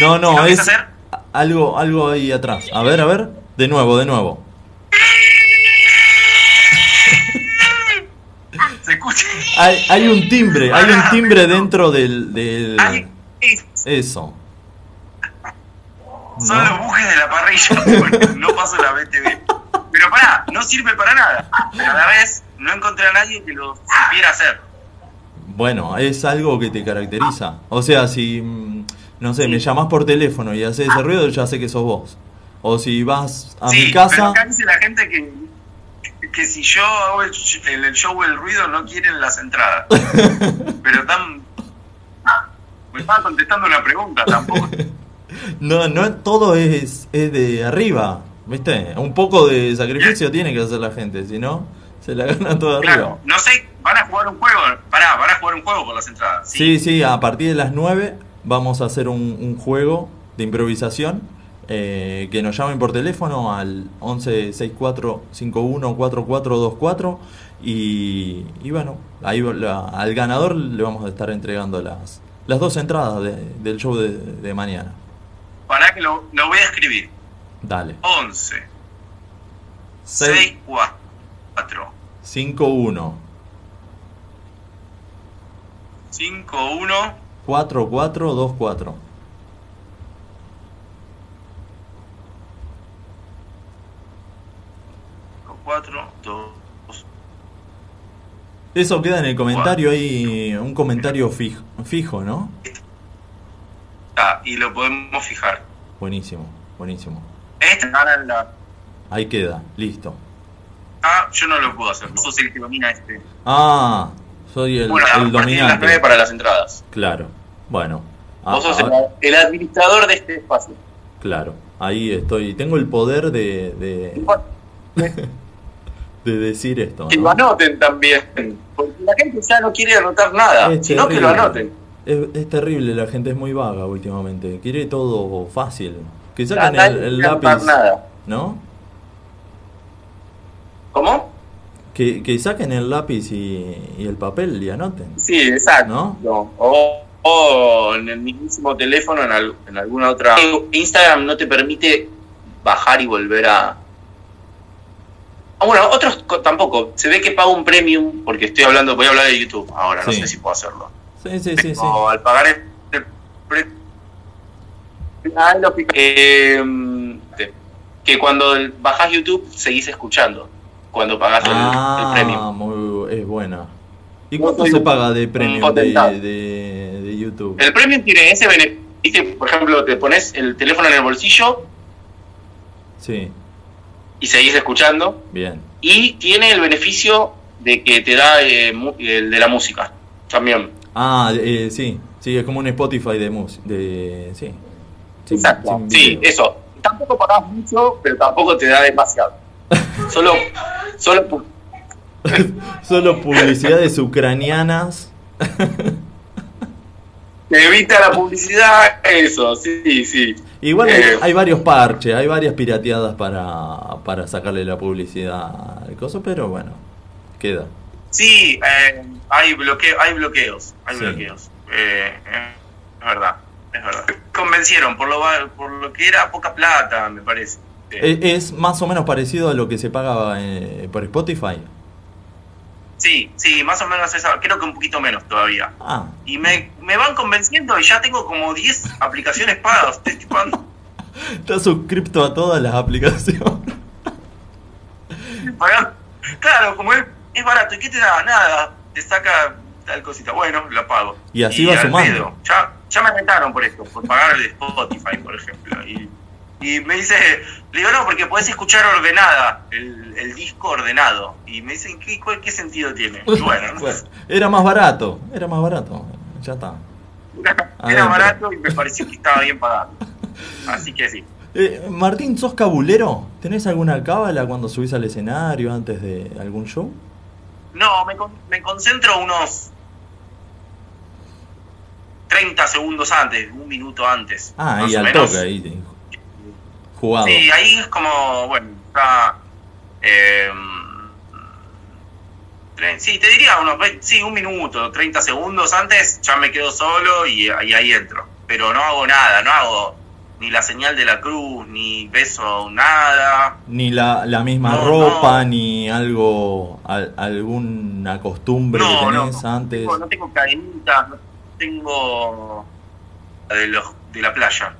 No, no, es hacer. algo, algo ahí atrás. A ver, a ver, de nuevo, de nuevo. ¿Se escucha? Hay, hay un timbre, hay un timbre dentro del... del... Eso. Son los bujes de la parrilla. No paso la BTV. Pero pará, no sirve para nada. Pero a la vez no encontré a nadie que lo supiera hacer. Bueno, es algo que te caracteriza. O sea, si, mm, no sé, me llamás por teléfono y haces ese ruido, ya sé que sos vos. O si vas a sí, mi pero casa... acá dice la gente que, que si yo hago el, el- el show el ruido no quieren las entradas. pero tan... Me estaba contestando una pregunta, tampoco. No, no todo es, es de arriba, ¿viste? Un poco de sacrificio tiene que hacer la gente, si no, se la gana toda arriba. Claro, no sé, van a jugar un juego. Pará, van a jugar un juego por las entradas. Sí, sí, a partir de las 9 vamos a hacer un, un juego de improvisación. eh, que nos llamen por teléfono al 11 64 51 4424 y, y bueno, ahí la- al ganador le vamos a estar entregando las, las dos entradas de- del show de, de mañana. Pará que lo, lo voy a escribir. Dale. 11, 6 6, 4, 5 1 5, 1, 4 4 2 4 4, 2. Eso queda en el comentario ahí, un comentario fijo, fijo, ¿no? Ah, y lo podemos fijar. Buenísimo, buenísimo. Esta gana la. Ahí queda, listo. Ah, yo no lo puedo hacer. Vos sos el que domina este. Ah, soy el, bueno, el de las 9 dominante. para las entradas. Claro, bueno. Ah, Vos sos ah, el, el administrador de este espacio. Claro, ahí estoy. Tengo el poder de, de, de decir esto. Que ¿no? lo anoten también. Porque la gente ya no quiere anotar nada, Es sino que lo anoten. Es, es terrible, la gente es muy vaga últimamente. Quiere todo fácil. Que saquen el, el lápiz, nada. ¿no? ¿Cómo? Que, que saquen el lápiz y, y el papel y anoten. Sí, exacto. ¿No? O, o en el mismísimo teléfono, en, al- en alguna otra. Instagram no te permite bajar y volver a. Ah, bueno, otros co- tampoco. Se ve que pago un premium porque estoy hablando, voy a hablar de YouTube ahora, no sé si puedo hacerlo. Sí, sí, sí, al pagar el, el pre- Ah, lo pico. Eh, que cuando el- bajás YouTube seguís escuchando. Cuando pagás el, el Ah, premium. muy, es buena. ¿Y cuánto se paga de premium de, de, de YouTube? El premium tiene ese beneficio, por ejemplo, te pones el teléfono en el bolsillo Sí, y seguís escuchando. bien. Y tiene el beneficio de que te da eh, el de la música también. Ah, eh, sí, sí, es como un Spotify de música. De, sí. Sin- Exacto. sin Sí, eso. Tampoco pagás mucho, pero tampoco te da demasiado. Solo, solo Solo publicidades ucranianas. Evita la publicidad, eso, sí, sí. Igual hay, Eh, hay varios parches, hay varias pirateadas para, para sacarle la publicidad al coso, pero bueno, queda. Sí, eh, hay, bloque, hay bloqueos, hay Sí. bloqueos. Eh, es verdad, es verdad. Convencieron por lo, por lo que era poca plata, me parece. E- Es más o menos parecido a lo que se paga eh, por Spotify. Sí, sí, más o menos esa, creo que un poquito menos todavía. Ah, Y me, me van convenciendo y ya tengo como 10 aplicaciones pagas. Estoy chupando, está suscripto a todas las aplicaciones. Claro, como es, es barato, ¿y qué te da? Nada, te saca tal cosita. Bueno, la pago. Y así va al sumando. pedo. Ya, ya me retaron por esto, por pagar el Spotify, por ejemplo. Y, y me dice, le digo, no, porque podés escuchar ordenada, el, el disco ordenado. Y me dicen, ¿qué, cuál- qué sentido tiene? Y bueno, no Bueno, era más barato, era más barato. Ya está. era barato y me pareció que estaba bien pagado. Así que sí. Eh, Martín, ¿sos cabulero? ¿Tenés alguna cábala cuando subís al escenario antes de algún show? No, me, con- me concentro unos 30 segundos antes, un minuto antes. Ah, o al menos. toque, ahí. Jugado. Sí, ahí es como, bueno, está... eh, tre- sí, te diría unos 20 sí, un minuto, 30 segundos antes, ya me quedo solo y, y ahí entro. Pero no hago nada, no hago ni la señal de la cruz, ni beso, nada. Ni la, la misma No, ropa, no. ni algo, al- alguna costumbre No, que tenés antes. no tengo cadenitas, no tengo la de, los, de la playa.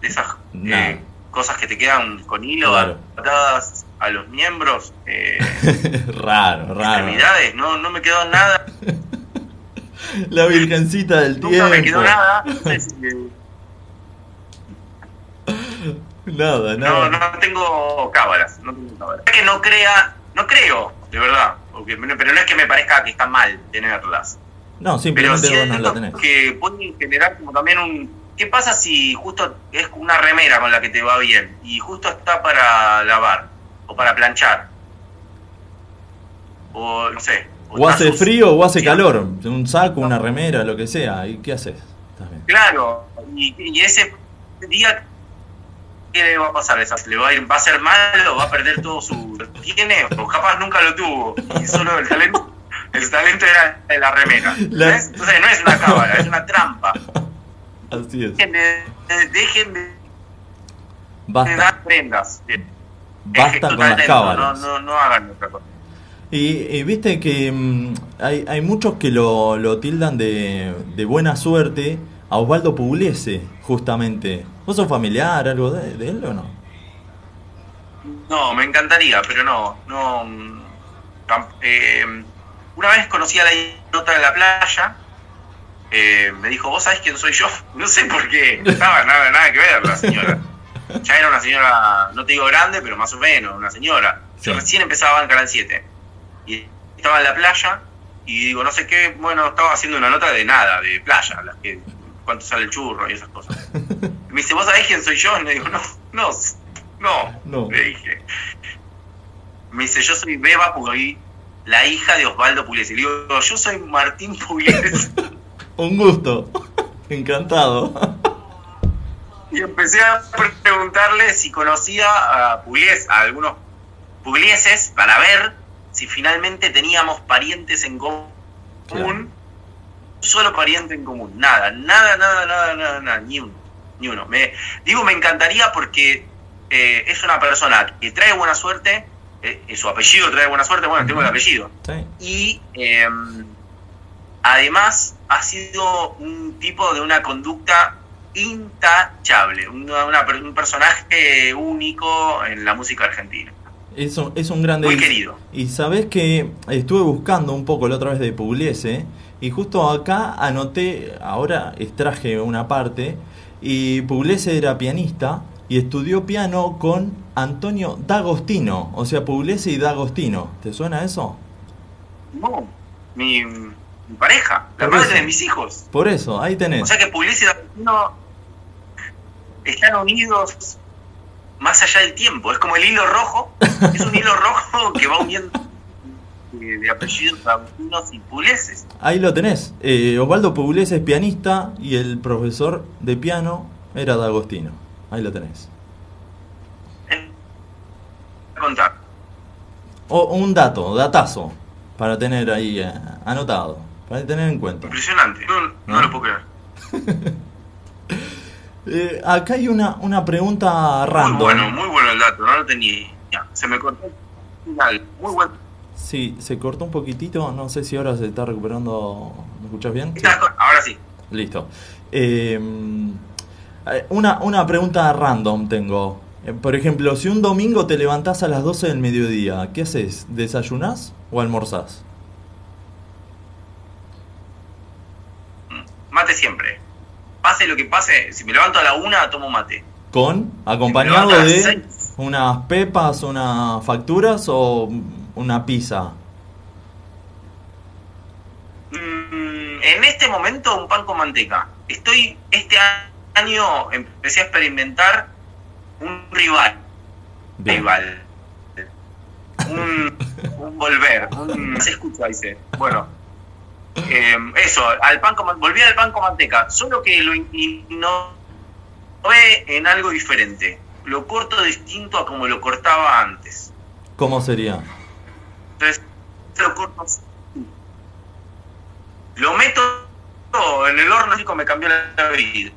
De esas eh, cosas que te quedan con hilo Claro. atadas a los miembros. Eh, raro, raro. no, no me quedó nada, La virgencita del nunca tiempo. me quedó nada. Si- Nada, no, nada. no tengo cábalas, no tengo cábalas. Es que no crea, no creo, de verdad, porque, pero no es que me parezca que está mal tenerlas. No, Pero simplemente vos no la tenés. que puede generar como también un... ¿Qué pasa si justo es una remera con la que te va bien y justo está para lavar o para planchar? O no sé. O hace frío o hace calor. Un saco, una remera, lo que sea. ¿Y qué haces? Claro, y, y ese día, ¿qué le va a pasar? ¿Esa- ¿Le va a, ir, va a ser malo? ¿Va a perder todo su... ¿Tiene? O capaz nunca lo tuvo. Y solo el talento, el talento era de la remera. Entonces no es una cábala, es una trampa. Así es. De Basta, dar prendas. basta con las cábalas. No, no, no hagan otra cosa. Y, y viste que mm, hay, hay muchos que lo, lo tildan de, de buena suerte a Osvaldo Pugliese, justamente. ¿Vos sos familiar, algo de, de él o no? No, me encantaría, pero no. no mm, eh, una vez conocí a la nota de la playa. Eh, me dijo, ¿vos sabés quién soy yo? No sé por qué. No estaba nada, nada que ver la señora. Ya era una señora, no te digo grande, pero más o menos, una señora. Yo Sí. recién empezaba en Canal 7. Y estaba en la playa y digo, no sé qué, bueno, estaba haciendo una nota de nada, de playa, las que, cuánto sale el churro y esas cosas. Y me dice, ¿vos sabés quién soy yo? Y le digo, no, no, no, No. le dije. Me dice, yo soy Beba Pugliese, la hija de Osvaldo Pugliese. Le digo, yo soy Martín Pugliese. Un gusto. Encantado. y empecé a preguntarle si conocía a Pugliese, a algunos Puglieses, para ver si finalmente teníamos parientes en común. Claro. Solo pariente en común. Nada, nada, nada, nada, nada, nada, ni uno. Ni uno. Me, digo, me encantaría porque eh, es una persona que trae buena suerte, eh, su apellido trae buena suerte, bueno, tengo el apellido. Sí. Y eh, además ha sido un tipo de una conducta intachable, una- una- un personaje único en la música argentina. Es un, es un grande. Muy querido. Y sabés que estuve buscando un poco la otra vez de Pugliese. Y justo acá anoté, ahora extraje una parte. Y Pugliese era pianista y estudió piano con Antonio D'Agostino. O sea, Pugliese y D'Agostino. ¿Te suena eso? No, mi, mi pareja, la madre eso. de mis hijos. Por eso, ahí tenés. O sea que y D'Agostino están unidos más allá del tiempo. Es como el hilo rojo, es un hilo rojo que va uniendo de, apellidos agustinos y puleses. Ahí lo tenés. Eh, Osvaldo Pugliese es pianista y el profesor de piano era D'Agostino. Ahí lo tenés. Contar. O un dato, datazo, para tener ahí eh, anotado, para tener en cuenta. Impresionante. No, no ¿No? lo puedo creer. Eh, acá hay una, una pregunta random. Muy bueno, muy bueno el dato, no lo tenía. Se me cortó el final. Muy bueno. Sí, se cortó un poquitito, no sé si ahora se está recuperando. ¿Me escuchas bien? Sí. Ahora sí. Listo. Eh, eh, una, una pregunta random tengo. Eh, Por ejemplo, si un domingo te levantás a las 12 del mediodía, ¿qué haces? ¿Desayunás o almorzás? Mate siempre. Pase lo que pase, si me levanto a la una, tomo mate. ¿Con? ¿Acompañado de seis. unas pepas, unas facturas o una pizza? Mm, en este momento, un pan con manteca. Estoy, este año empecé a experimentar un rival. Bien. Rival. Un, un volver. Un, se escucha, dice. Bueno. Eh, eso, al pan con, volví al pan con manteca. Solo que lo innové en algo diferente. Lo corto distinto a como lo cortaba antes. ¿Cómo sería? Entonces, lo corto. Lo meto en el horno, chico, me cambió la vida.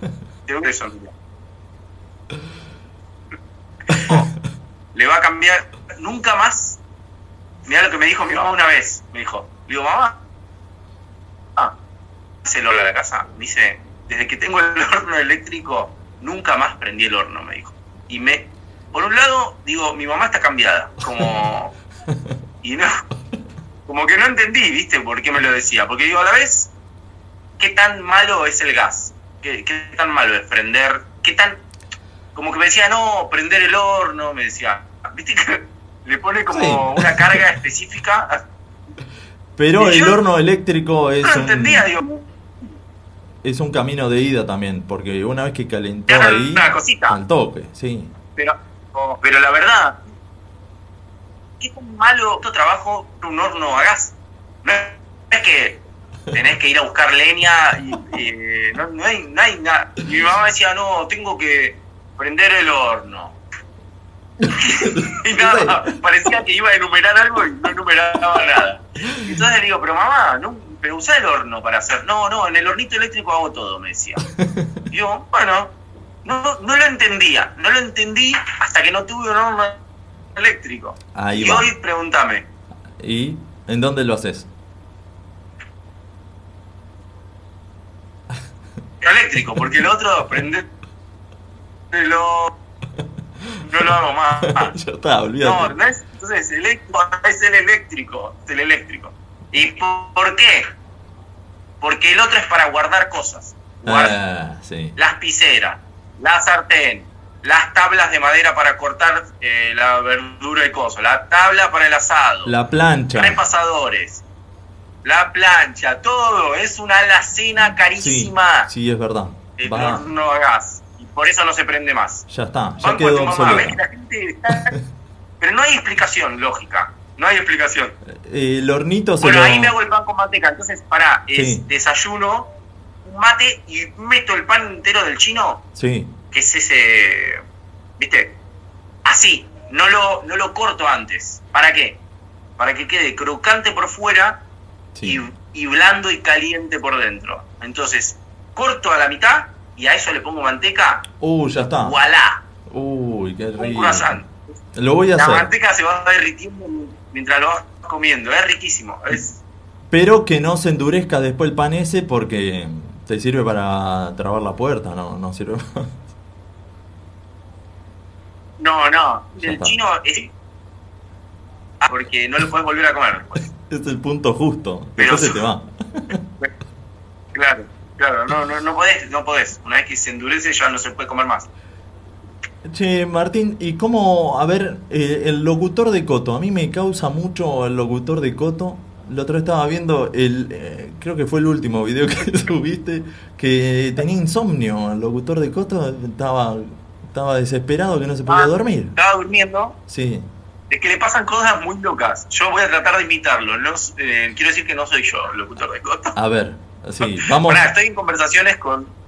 Eso, le va a cambiar nunca más. Mira lo que me dijo mi mamá una vez. Me dijo, digo, mamá, se lo a la casa. Me dice, desde que tengo el horno eléctrico, nunca más prendí el horno, me dijo. Y me, por un lado, digo, mi mamá está cambiada. Como, y no, como que no entendí, ¿viste? ¿Por qué me lo decía? Porque digo, a la vez, ¿qué tan malo es el gas? ¿Qué, qué tan malo es prender? ¿Qué tan...? Como que me decía, no, prender el horno, me decía. ¿Viste que le pone como Sí. una carga específica? Pero Y el yo horno eléctrico es No lo un, entendía, digo, es un camino de ida también, porque una vez que calentó Era ahí, una cosita. al toque, sí. pero, pero la verdad, ¿qué tan malo tu trabajo un horno a gas? No es que tenés que ir a buscar leña y, y no, no hay, no hay nada. Mi mamá decía, no, tengo que prender el horno. y nada, parecía que iba a enumerar algo y no enumeraba nada. Entonces le digo, pero mamá, no, pero usá el horno para hacer. No, no, en el hornito eléctrico hago todo, me decía. Y yo, bueno, no, no lo entendía, no lo entendí hasta que no tuve un horno eléctrico. Ahí y va. hoy pregúntame, ¿Y en dónde lo haces? eléctrico, porque el otro prende lo no lo hago más. ya está, No, no es, entonces eléctrico es el eléctrico, es el eléctrico. ¿Y por, qué? Porque el otro es para guardar cosas. Guarda Ah, sí. las piceras, la sartén, las tablas de madera para cortar eh, la verdura y cosas, la tabla para el asado, La plancha. repasadores, la plancha, todo es una alacena Sí, carísima. sí, es verdad. El Va, horno a gas. Y por eso no se prende más. ya está, ya quedó mamá, ves que obsoleto. la gente está- Pero no hay explicación lógica. No hay explicación. Eh, El hornito se Bueno, lo... ahí me hago el pan con manteca. Entonces, pará, es Sí. desayuno, un mate y meto el pan entero del chino, Sí, que es ese. ¿Viste? Así. No lo, no lo corto antes. ¿Para qué? Para que quede crocante por fuera sí. y, y blando y caliente por dentro. Entonces, corto a la mitad y a eso le pongo manteca. Uh, ya está. ¡Voilá! Uy, qué Un rico. croissant. Lo voy a La hacer. manteca se va derritiendo mientras lo vas comiendo. Es riquísimo. Es, Pero que no se endurezca después el pan ese porque te sirve para trabar la puerta, no, no sirve. no, no. Ya El está. chino es. Ah, porque no lo puedes volver a comer después. es el punto justo. Pero- Después se te va. Claro, claro. No, no, no podés, no podés. Una vez que se endurece ya no se puede comer más. Che, Martín, ¿y cómo, a ver, eh, el locutor de Coto? A mí me causa mucho el locutor de Coto. La otra vez estaba viendo el, eh, creo que fue el último video que subiste, que tenía insomnio. El locutor de Coto estaba, estaba desesperado que no se podía Ah, dormir. Estaba durmiendo Sí, es que le pasan cosas muy locas. Yo voy a tratar de imitarlo. No, eh, quiero decir que no soy yo, locutor de Coto. A ver, sí, vamos. Pará, estoy en conversaciones con.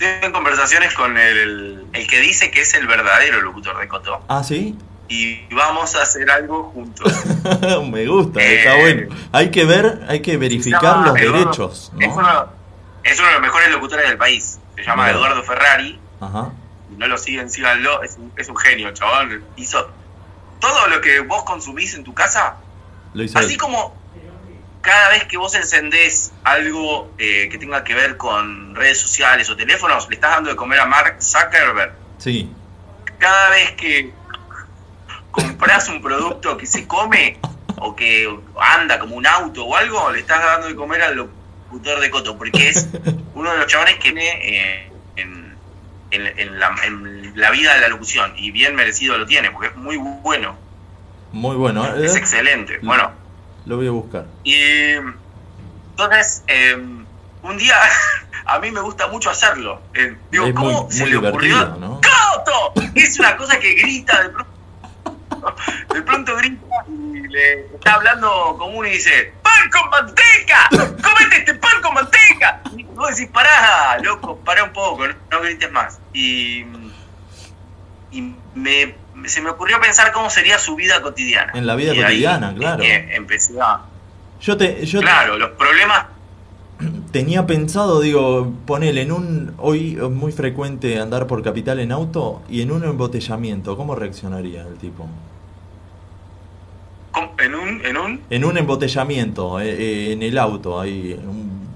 Estoy en conversaciones con el, el que dice que es el verdadero locutor de Coto. Ah, sí. Y vamos a hacer algo juntos. Me gusta, está Eh, bueno. Hay que ver, hay que verificar llama los Eduardo- derechos, Es, ¿no? uno, es uno de los mejores locutores del país. Se llama Mira. Eduardo Ferrari. Ajá. Si no lo siguen, síganlo. Es un, es un genio, chaval. Hizo todo lo que vos consumís en tu casa. Lo hizo Así él. como cada vez que vos encendés algo eh, que tenga que ver con redes sociales o teléfonos, le estás dando de comer a Mark Zuckerberg. Sí. Cada vez que compras un producto que se come o que anda como un auto o algo, le estás dando de comer al locutor de Coto, porque es uno de los chabones que tiene eh, en, en- en la, en la vida de la locución, y bien merecido lo tiene, porque es muy bueno, Muy bueno. ¿eh? es excelente. Bueno, Lo voy a buscar. y entonces, eh, un día a mí me gusta mucho hacerlo. Eh, digo, Es muy- ¿cómo se muy le ocurrió? ¿no? ¡Coto! Es una cosa que grita, de pronto, de pronto grita y le está hablando común y dice, ¡Pan con manteca! ¡Comete este pan con manteca! Y vos decís, pará, loco, pará un poco, no, no grites más. Y, y me, se me ocurrió pensar cómo sería su vida cotidiana. En la vida Y cotidiana, claro. que empecé a... Yo te, yo te- Claro, los problemas tenía pensado, digo, ponele en un. Hoy es muy frecuente andar por capital en auto y en un embotellamiento. ¿Cómo reaccionaría el tipo? en un... En un En un embotellamiento, eh, eh, en el auto, ahí. en un-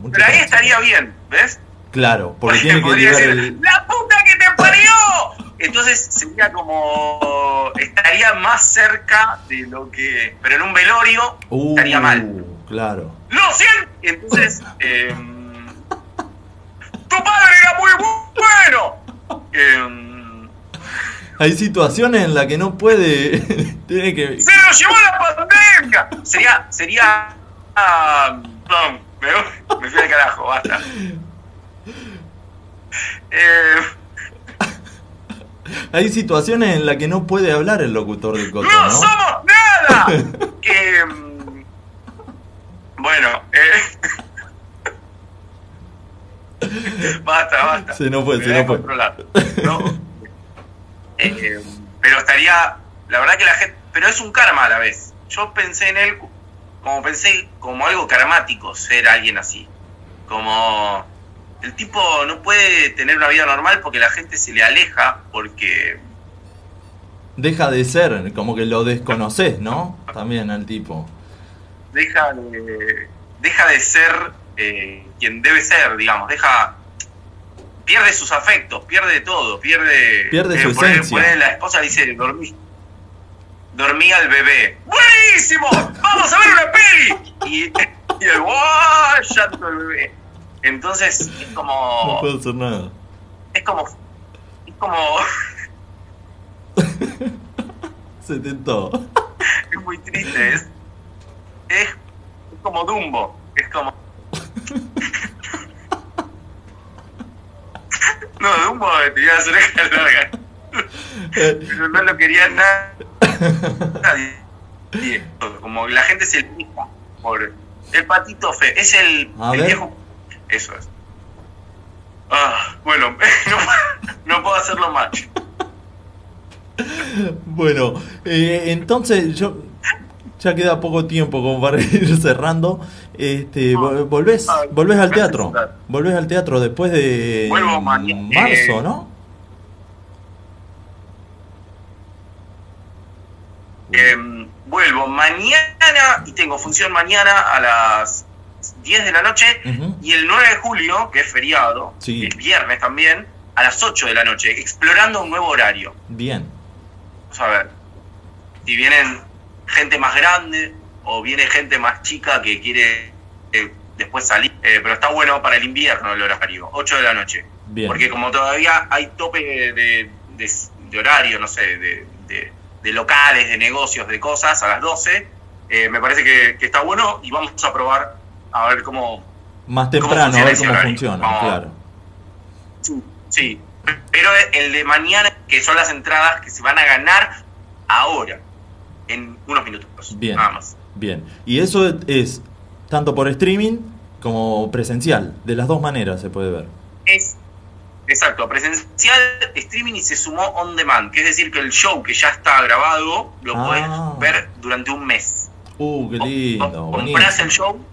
mucho pero ahí estaría bien, ¿ves? Claro, porque tiene que decir, el. ¡La puta que te parió! Entonces sería como. Estaría más cerca de lo que. Pero en un velorio Uh, estaría mal. Claro. ¡Lo siento! Entonces. em, ¡Tu padre era muy bu- bueno! Em, Hay situaciones en las que no puede. tiene que. ¡Se lo llevó la pandemia! Sería. Sería. ah, no, me, me fui al carajo, basta. Eh, Hay situaciones en las que no puede hablar el locutor del coto, ¡No ¿no? somos nada! mm, bueno, eh, basta, basta. Se no fue, Me se no fue. controlar. No. Eh, pero estaría, la verdad que la gente, pero es un karma a la vez. Yo pensé en él como pensé como algo karmático ser alguien así. Como el tipo no puede tener una vida normal porque la gente se le aleja porque Deja de ser, como que lo desconoces, ¿no? También al tipo. deja de, deja de ser eh, quien debe ser, digamos, deja pierde sus afectos, pierde todo, pierde Pierde su por esencia. por la esposa dice dormí dormí al bebé. ¡Buenísimo! ¡Vamos a ver una peli! Y, y el ¡guau! llanto bebé. Entonces es No como puedo hacer nada. es como es como Se tentó. es muy triste, es, es, es como Dumbo, es como... No, Dumbo tenía las orejas largas, pero no lo quería na- nadie. Como la gente se elija por el patito fe, es el, el viejo... Eso es. Ah, bueno, no, no puedo hacerlo más. Bueno, eh, entonces yo ya queda poco tiempo como para ir cerrando. Este, vol- volvés, Ay, volvés al teatro, volvés al teatro después de Vuelvo marzo, Eh, ¿no? Eh, vuelvo mañana y tengo función mañana a las 10 de la noche y el 9 de julio, que es feriado, Sí. es viernes también, a las 8 de la noche, explorando un nuevo horario. Bien, Vamos a ver si vienen gente más grande o viene gente más chica que quiere eh, después salir, Eh, pero está bueno para el invierno el horario, 8 de la noche. bien. Porque como todavía hay tope de, de- de horario, no sé, de, locales, de negocios, de cosas a las 12, eh, me parece que, que está bueno y vamos a probar a ver cómo... Más temprano, a ver cómo horario? funciona, Vamos. claro. Sí, pero el de mañana, que son las entradas que se van a ganar ahora. en unos minutos. Bien. Nada más. Bien. Y eso es, es tanto por streaming como presencial. De las dos maneras se puede ver. Es exacto, presencial, streaming y se sumó on demand, que es decir que el show que ya está grabado lo Ah. puedes ver durante un mes. Uh, qué lindo. o- Compras el show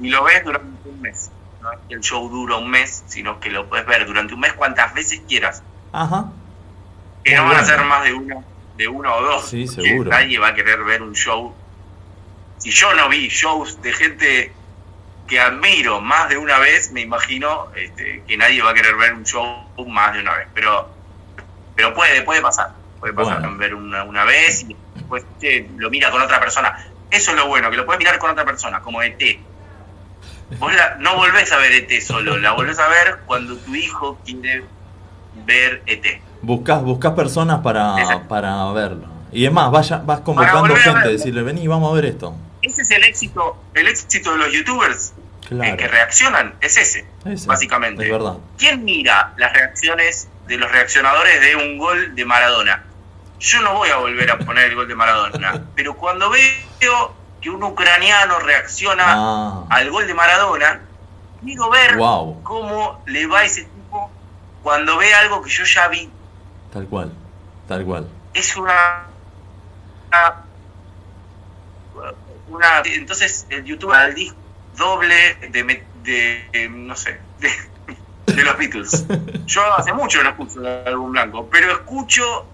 y lo ves durante un mes. No es que el show dura un mes, sino que lo puedes ver durante un mes cuantas veces quieras. Ajá. Que Muy no van a ser más de uno, de uno o dos. Sí, seguro. Nadie va a querer ver un show. Si yo no vi shows de gente que admiro más de una vez, me imagino este, que nadie va a querer ver un show más de una vez. Pero, pero puede, puede pasar. Puede pasar Bueno. ver una, una vez y después che, lo mira con otra persona. Eso es lo bueno, que lo puedes mirar con otra persona, como ET. Vos la- no volvés a ver ET solo, la volvés a ver cuando tu hijo quiere ver ET. Buscás, buscás personas para, Exacto. para verlo. Y es más, vaya, vas convocando gente, decirle, vení, vamos a ver esto. Ese es el éxito, el éxito de los youtubers Claro. que reaccionan, es ese, Ese, básicamente. Es verdad. ¿Quién mira las reacciones de los reaccionadores de un gol de Maradona? Yo no voy a volver a poner el gol de Maradona, pero cuando veo que un ucraniano reacciona Ah, al gol de Maradona, quiero ver wow, cómo le va ese tipo cuando ve algo que yo ya vi. tal cual, tal cual. Es una... una, una- entonces el youtuber al disco doble de, de, de, no sé, de, de los Beatles. Yo hace mucho no escucho el álbum blanco, pero escucho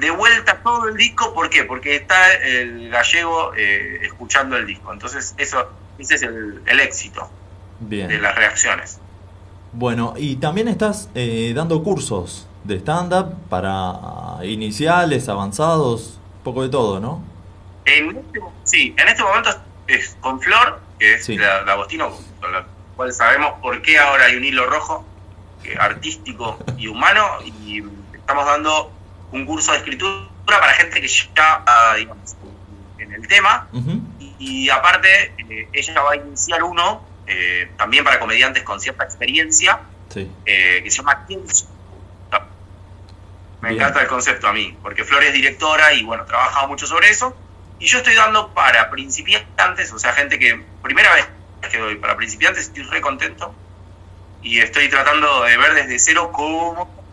de vuelta todo el disco, ¿por qué? Porque está el gallego eh, escuchando el disco. Entonces eso ese es el, el éxito de las reacciones. Bueno, y también estás eh, dando cursos de stand-up para iniciales, avanzados, un poco de todo, ¿no? En este, sí, en este momento es con Flor, que es Sí. la, la Agostino, con la cual sabemos por qué ahora hay un hilo rojo, que artístico y humano, y estamos dando un curso de escritura para gente que ya está, digamos, en el tema, Ujú. y, y aparte eh, ella va a iniciar uno, eh, también para comediantes con cierta experiencia, Sí. eh, que se llama Kings. Me Bien. encanta el concepto a mí, porque Flor es directora y bueno, trabaja mucho sobre eso. Y yo estoy dando para principiantes, o sea, gente que primera vez que doy para principiantes, estoy re contento. Y estoy tratando de ver desde cero cómo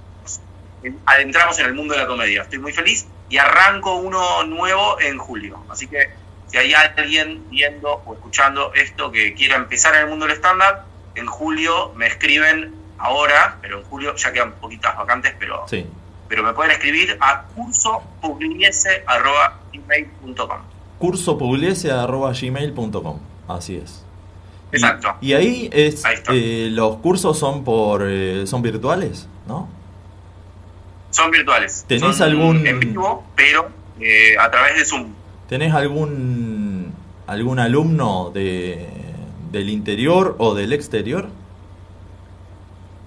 adentramos en el mundo de la comedia. Estoy muy feliz y arranco uno nuevo en julio. Así que si hay alguien viendo o escuchando esto que quiera empezar en el mundo del stand-up, en julio me escriben ahora, pero en julio ya quedan poquitas vacantes, pero, Sí. pero me pueden escribir a cursopubliese.gmail.com. cursopugliese.gmail.com Así es. Y- Exacto. Y, ahí es Ahí está. eh, los cursos son por eh, son virtuales, ¿no? Son virtuales. ¿Tenés Son algún- En vivo, pero eh, a través de Zoom. ¿Tenés algún algún alumno de del interior o del exterior?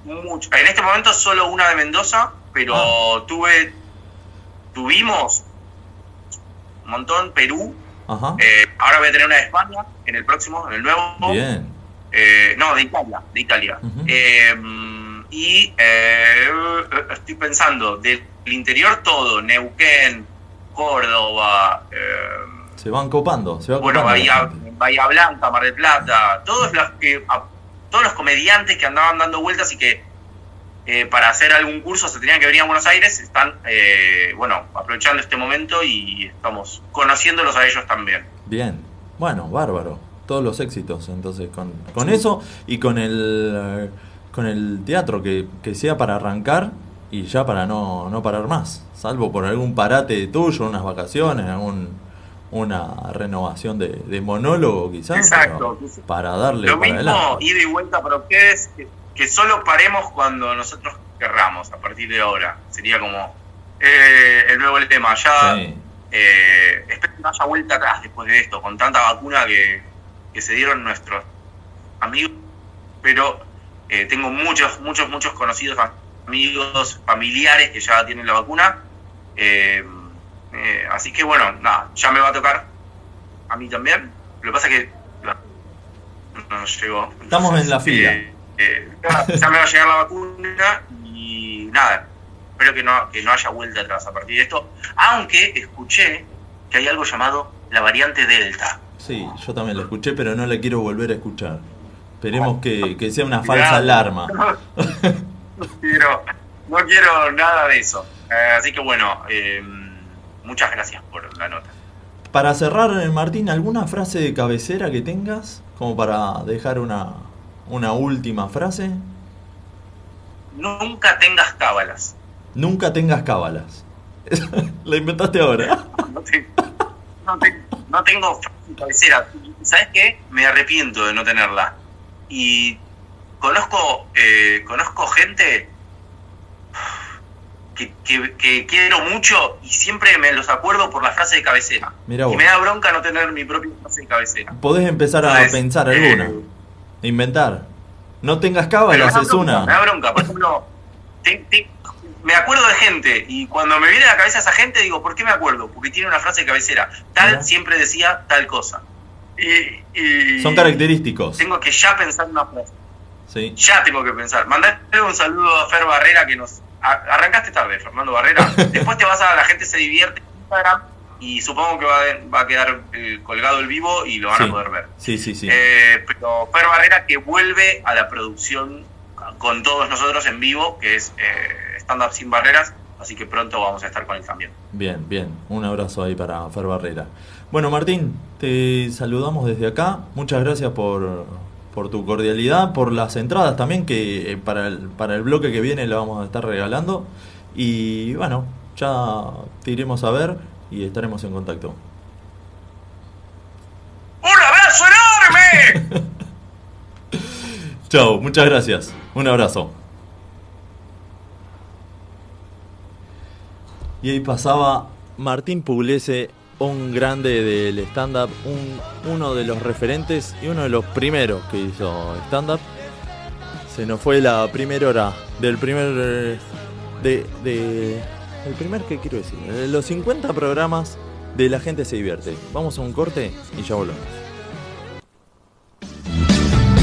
Mucho. En este momento solo una de Mendoza, pero Ah. tuve, tuvimos un montón, Perú, Ajá. eh, ahora voy a tener una de España, en el próximo, en el nuevo. Bien. Eh, no, de Italia, de Italia. Eh, y eh, estoy pensando, del interior todo, Neuquén, Córdoba, eh, Se van copando, se va bueno, Bahía. Bahía Blanca, Mar del Plata, todos los que a- todos los comediantes que andaban dando vueltas y que eh, para hacer algún curso se tenían que venir a Buenos Aires, están eh, bueno, aprovechando este momento y estamos conociéndolos a ellos también. Bien. Bueno, bárbaro. Todos los éxitos, entonces, con, con eso y con el con el teatro que, que sea para arrancar y ya para no, no parar más. Salvo por algún parate tuyo, unas vacaciones, algún una renovación de, de monólogo quizás. Exacto. Para darle Lo para mismo, adelante. ida y vuelta para ustedes, que, que solo paremos cuando nosotros querramos, a partir de ahora. Sería como eh, el nuevo tema. Ya Sí. eh, espero que no haya vuelta atrás después de esto, con tanta vacuna que, que se dieron nuestros amigos. Pero eh, tengo muchos, muchos, muchos conocidos, amigos, familiares que ya tienen la vacuna. Eh, eh, así que bueno, nada, ya me va a tocar a mí también. Lo que pasa es que no llegó. Estamos en la fila. eh, eh, ya, ya me va a llegar la vacuna y nada, espero que no, que no haya vuelta atrás a partir de esto. Aunque escuché que hay algo llamado la variante Delta. Sí, yo también lo escuché, pero no la quiero volver a escuchar. Esperemos que, que sea una falsa alarma. No quiero, no quiero nada de eso. Eh, así que bueno, eh, muchas gracias por la nota. Para cerrar, eh, Martín, ¿alguna frase de cabecera que tengas? Como para dejar una, una última frase. Nunca tengas cábalas. Nunca tengas cábalas. la inventaste ahora. No, te- no te- no tengo frase de cabecera. ¿Sabes qué? Me arrepiento de no tenerla. Y conozco, eh, conozco gente que, que- que quiero mucho y siempre me los acuerdo por la frase de cabecera. Mirá y me da bronca no tener mi propia frase de cabecera. Podés empezar a pensar eh, alguna. Inventar. No tengas cábalas, es una. Me da bronca, por ejemplo, te- te- me acuerdo de gente y cuando me viene a la cabeza esa gente digo, ¿por qué me acuerdo? Porque tiene una frase de cabecera. Tal Mirá. siempre decía tal cosa. Y, y Son característicos. Tengo que ya pensar una frase. Sí. Ya tengo que pensar. Mandarle un saludo a Fer Barrera que nos... a- arrancaste tarde, Fernando Barrera. Después te vas a La gente se divierte en Instagram y supongo que va a, va a quedar eh, colgado el vivo y lo van Sí. a poder ver. Sí, sí, sí. Eh, pero Fer Barrera que vuelve a la producción con todos nosotros en vivo, que es eh, Stand Up Sin Barreras, así que pronto vamos a estar con él también. Bien, bien. Un abrazo ahí para Fer Barrera. Bueno, Martín, te saludamos desde acá. Muchas gracias por, por tu cordialidad, por las entradas también, que eh, para el, para el bloque que viene le vamos a estar regalando. Y bueno, ya te iremos a ver y estaremos en contacto. ¡Un abrazo enorme! Chao, muchas gracias. Un abrazo. Y ahí pasaba Martín Pugliese, un grande del stand-up, un- uno de los referentes y uno de los primeros que hizo stand-up. Se nos fue la primera hora del primer. eh, De, de- el primer, ¿qué quiero decir? Eh, Los 50 programas de La gente se divierte. Vamos a un corte y ya volvemos.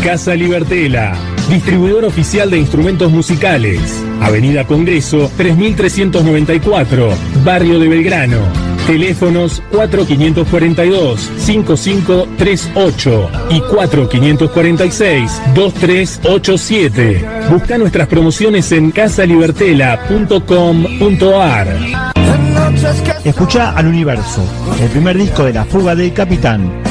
Casa Libertela, distribuidor oficial de instrumentos musicales. Avenida Congreso 3394, Barrio de Belgrano. Teléfonos 4542-5538 y 4546-2387. Busca nuestras promociones en casalibertela.com.ar. Escucha al universo, el primer disco de La Fuga del Capitán.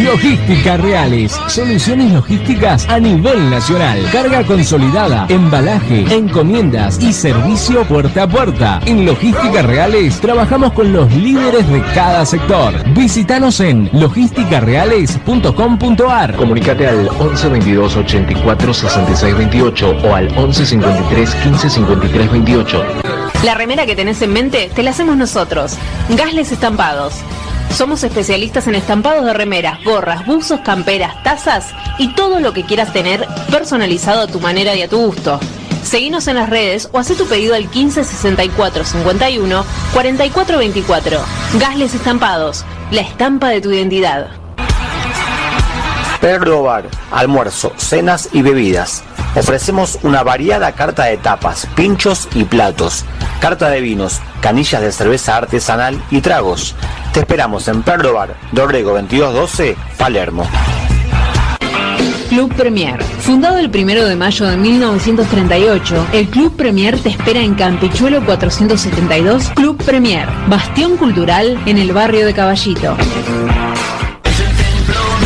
Logística Reales, soluciones logísticas a nivel nacional, carga consolidada, embalaje, encomiendas y servicio puerta a puerta. En Logística Reales trabajamos con los líderes de cada sector. Visítanos en logisticareales.com.ar. Comunicate al 11 22 84 66 28 o al 11 53 15 53 28. La remera que tenés en mente te la hacemos nosotros. Gasles Estampados. Somos especialistas en estampados de remeras, gorras, buzos, camperas, tazas y todo lo que quieras tener personalizado a tu manera y a tu gusto. Seguinos en las redes o haz tu pedido al 15 64 51 44 24. Gasles Estampados, la estampa de tu identidad. Perro Bar, almuerzo, cenas y bebidas. Ofrecemos una variada carta de tapas, pinchos y platos, carta de vinos, canillas de cerveza artesanal y tragos. Te esperamos en Perro Bar, Dorrego 2212, Palermo. Club Premier. Fundado el 1 de mayo de 1938, el Club Premier te espera en Campichuelo 472 Club Premier, bastión cultural en el barrio de Caballito.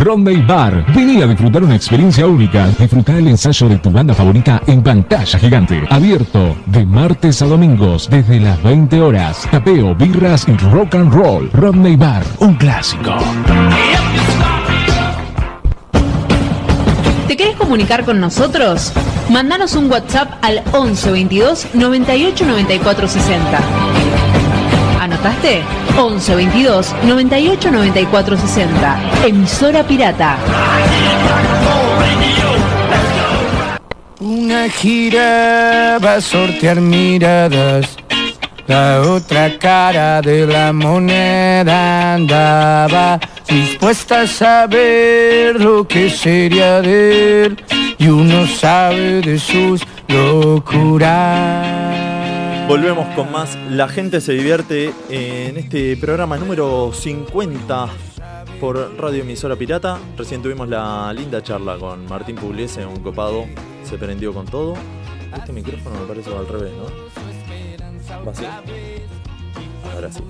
Rodney Bar. Vení a disfrutar una experiencia única. Disfruta el ensayo de tu banda favorita en pantalla gigante. Abierto de martes a domingos desde las 20 horas. Tapeo, birras y rock and roll. Rodney Bar, un clásico. ¿Te querés comunicar con nosotros? Mandanos un WhatsApp al 11 22 98 94 60. ¿Anotaste? 11 22 98 94 60. Emisora Pirata. Una gira va a sortear miradas. La otra cara de la moneda andaba dispuesta a saber lo que sería de él. Y uno sabe de sus locuras. Volvemos con más La gente se divierte en este programa número 50 por Radio Emisora Pirata. Recién tuvimos la linda charla con Martín Pugliese, un copado, se prendió con todo. Este micrófono me parece va al revés, ¿no? ¿Va así? Ahora sí.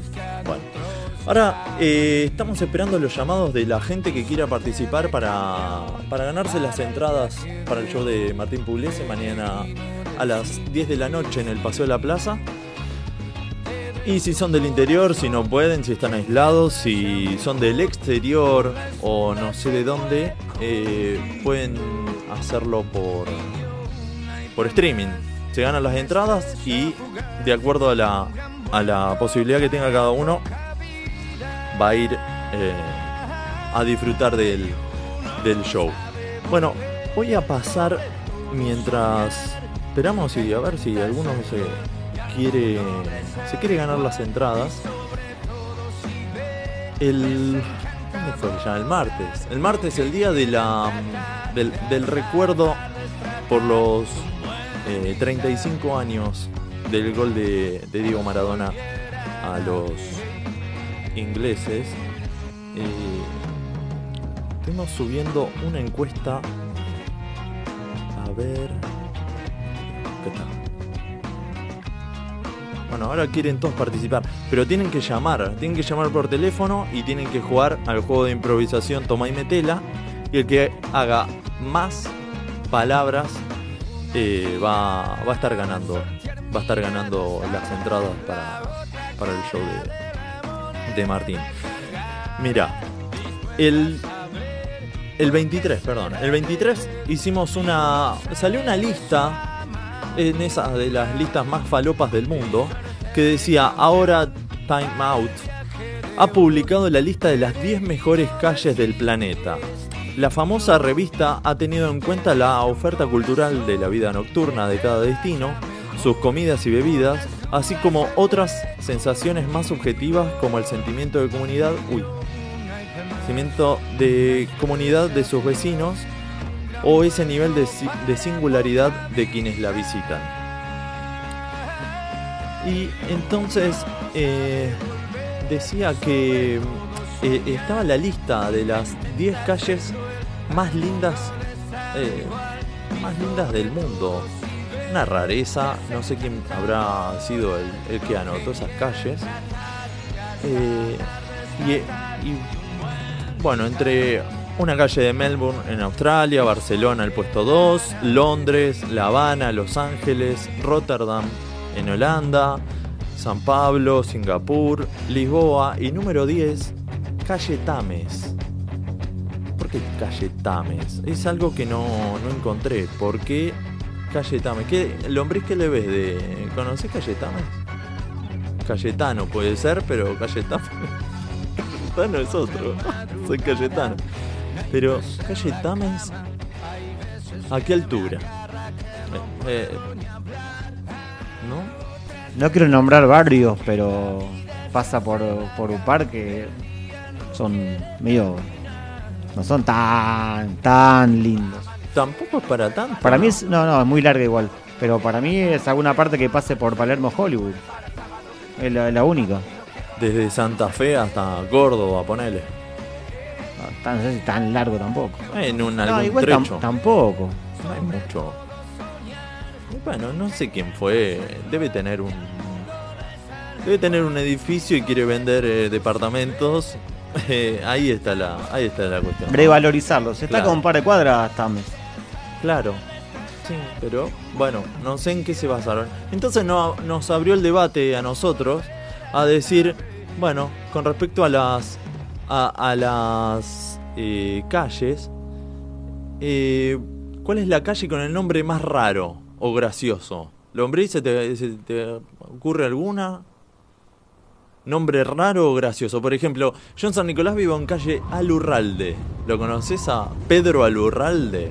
Bueno. Ahora eh, estamos esperando los llamados de la gente que quiera participar para, para ganarse las entradas para el show de Martín Pugliese mañana a las 10 de la noche en el Paseo de la Plaza. Y si son del interior, si no pueden, si están aislados, si son del exterior o no sé de dónde, eh, pueden hacerlo por, por streaming. Se ganan las entradas y de acuerdo a la, a la posibilidad que tenga cada uno, va a ir eh, a disfrutar del, del show. Bueno, voy a pasar mientras esperamos y a ver si alguno se quiere se quiere ganar las entradas. El ¿dónde fue ya? El martes. El martes el día de la del, recuerdo por los eh, 35 años del gol de Diego Maradona a los ingleses. Eh, subiendo una encuesta. A ver. ¿Qué está? Bueno, ahora quieren todos participar, pero tienen que llamar, tienen que llamar por teléfono y tienen que jugar al juego de improvisación Toma y Metela. Y el que haga más palabras eh, va, va a estar ganando. Va a estar ganando las entradas para, para el show de, de Martín. Mira, el, el 23, perdón. El 23 hicimos una. Salió una lista en esa de las listas más falopas del mundo que decía ahora Time Out ha publicado la lista de las 10 mejores calles del planeta. La famosa revista ha tenido en cuenta la oferta cultural de la vida nocturna de cada destino, sus comidas y bebidas, así como otras sensaciones más subjetivas como el sentimiento de comunidad, uy, sentimiento de comunidad de sus vecinos o ese nivel de, si- de singularidad de quienes la visitan. Y entonces eh, decía que eh, estaba la lista de las 10 calles más lindas, eh, más lindas del mundo. Una rareza, no sé quién habrá sido el, que anotó esas calles. Eh, y, y, bueno, entre una calle de Melbourne en Australia, Barcelona el puesto 2, Londres, La Habana, Los Ángeles, Rotterdam en Holanda, San Pablo, Singapur, Lisboa y número 10, calle Tames. ¿Por qué calle Tames? Es algo que no, no encontré. ¿Por qué Cayetame. ¿Qué, lombriz, ¿qué le ves de. ¿Conoces Cayetame? Cayetano puede ser, pero Cayetame. Cayetano es otro. Soy Cayetano. Pero Cayetames. ¿A qué altura? Eh, eh, ¿No? No quiero nombrar barrios, pero pasa por, por Upar que son medio. no son tan, tan lindos. Tampoco es para tanto. Para ¿no? mí es. No, no, es muy larga igual. Pero para mí es alguna parte que pase por Palermo Hollywood. Es la, la única. Desde Santa Fe hasta Córdoba, ponele. No, tan, no sé si tan largo tampoco. En un No, algún igual tam- trecho. tampoco. No hay mucho. Bueno, no sé quién fue. Debe tener un. Debe tener un edificio y quiere vender eh, departamentos. Eh, ahí está la, ahí está la cuestión. Revalorizarlos. Está Claro. con un par de cuadras Tames. Claro. Sí, pero bueno, no sé en qué se basaron. Entonces no, nos abrió el debate a nosotros a decir, bueno, con respecto a las a, a las eh, calles, eh, ¿cuál es la calle con el nombre más raro o gracioso? ¿Lombriz, se te, se te ocurre alguna? Nombre raro o gracioso. Por ejemplo, yo en San Nicolás vivo en calle Alurralde. ¿Lo conoces a Pedro Alurralde?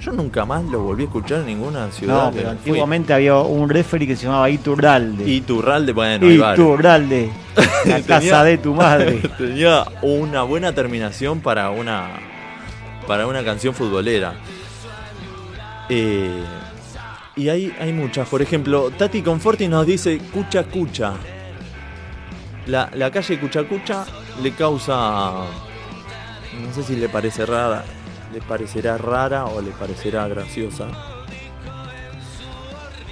Yo nunca más lo volví a escuchar en ninguna ciudad. No, pero fui. antiguamente había un referee que se llamaba Iturralde. Iturralde, bueno. Iturralde. La Tenía- casa de tu madre. Tenía una buena terminación para una para una canción futbolera. Eh, y hay, hay muchas. Por ejemplo, Tati Conforti nos dice Cucha Cucha. La, la calle Cucha Cucha le causa. No sé si le parece rara. Le parecerá rara o le parecerá graciosa.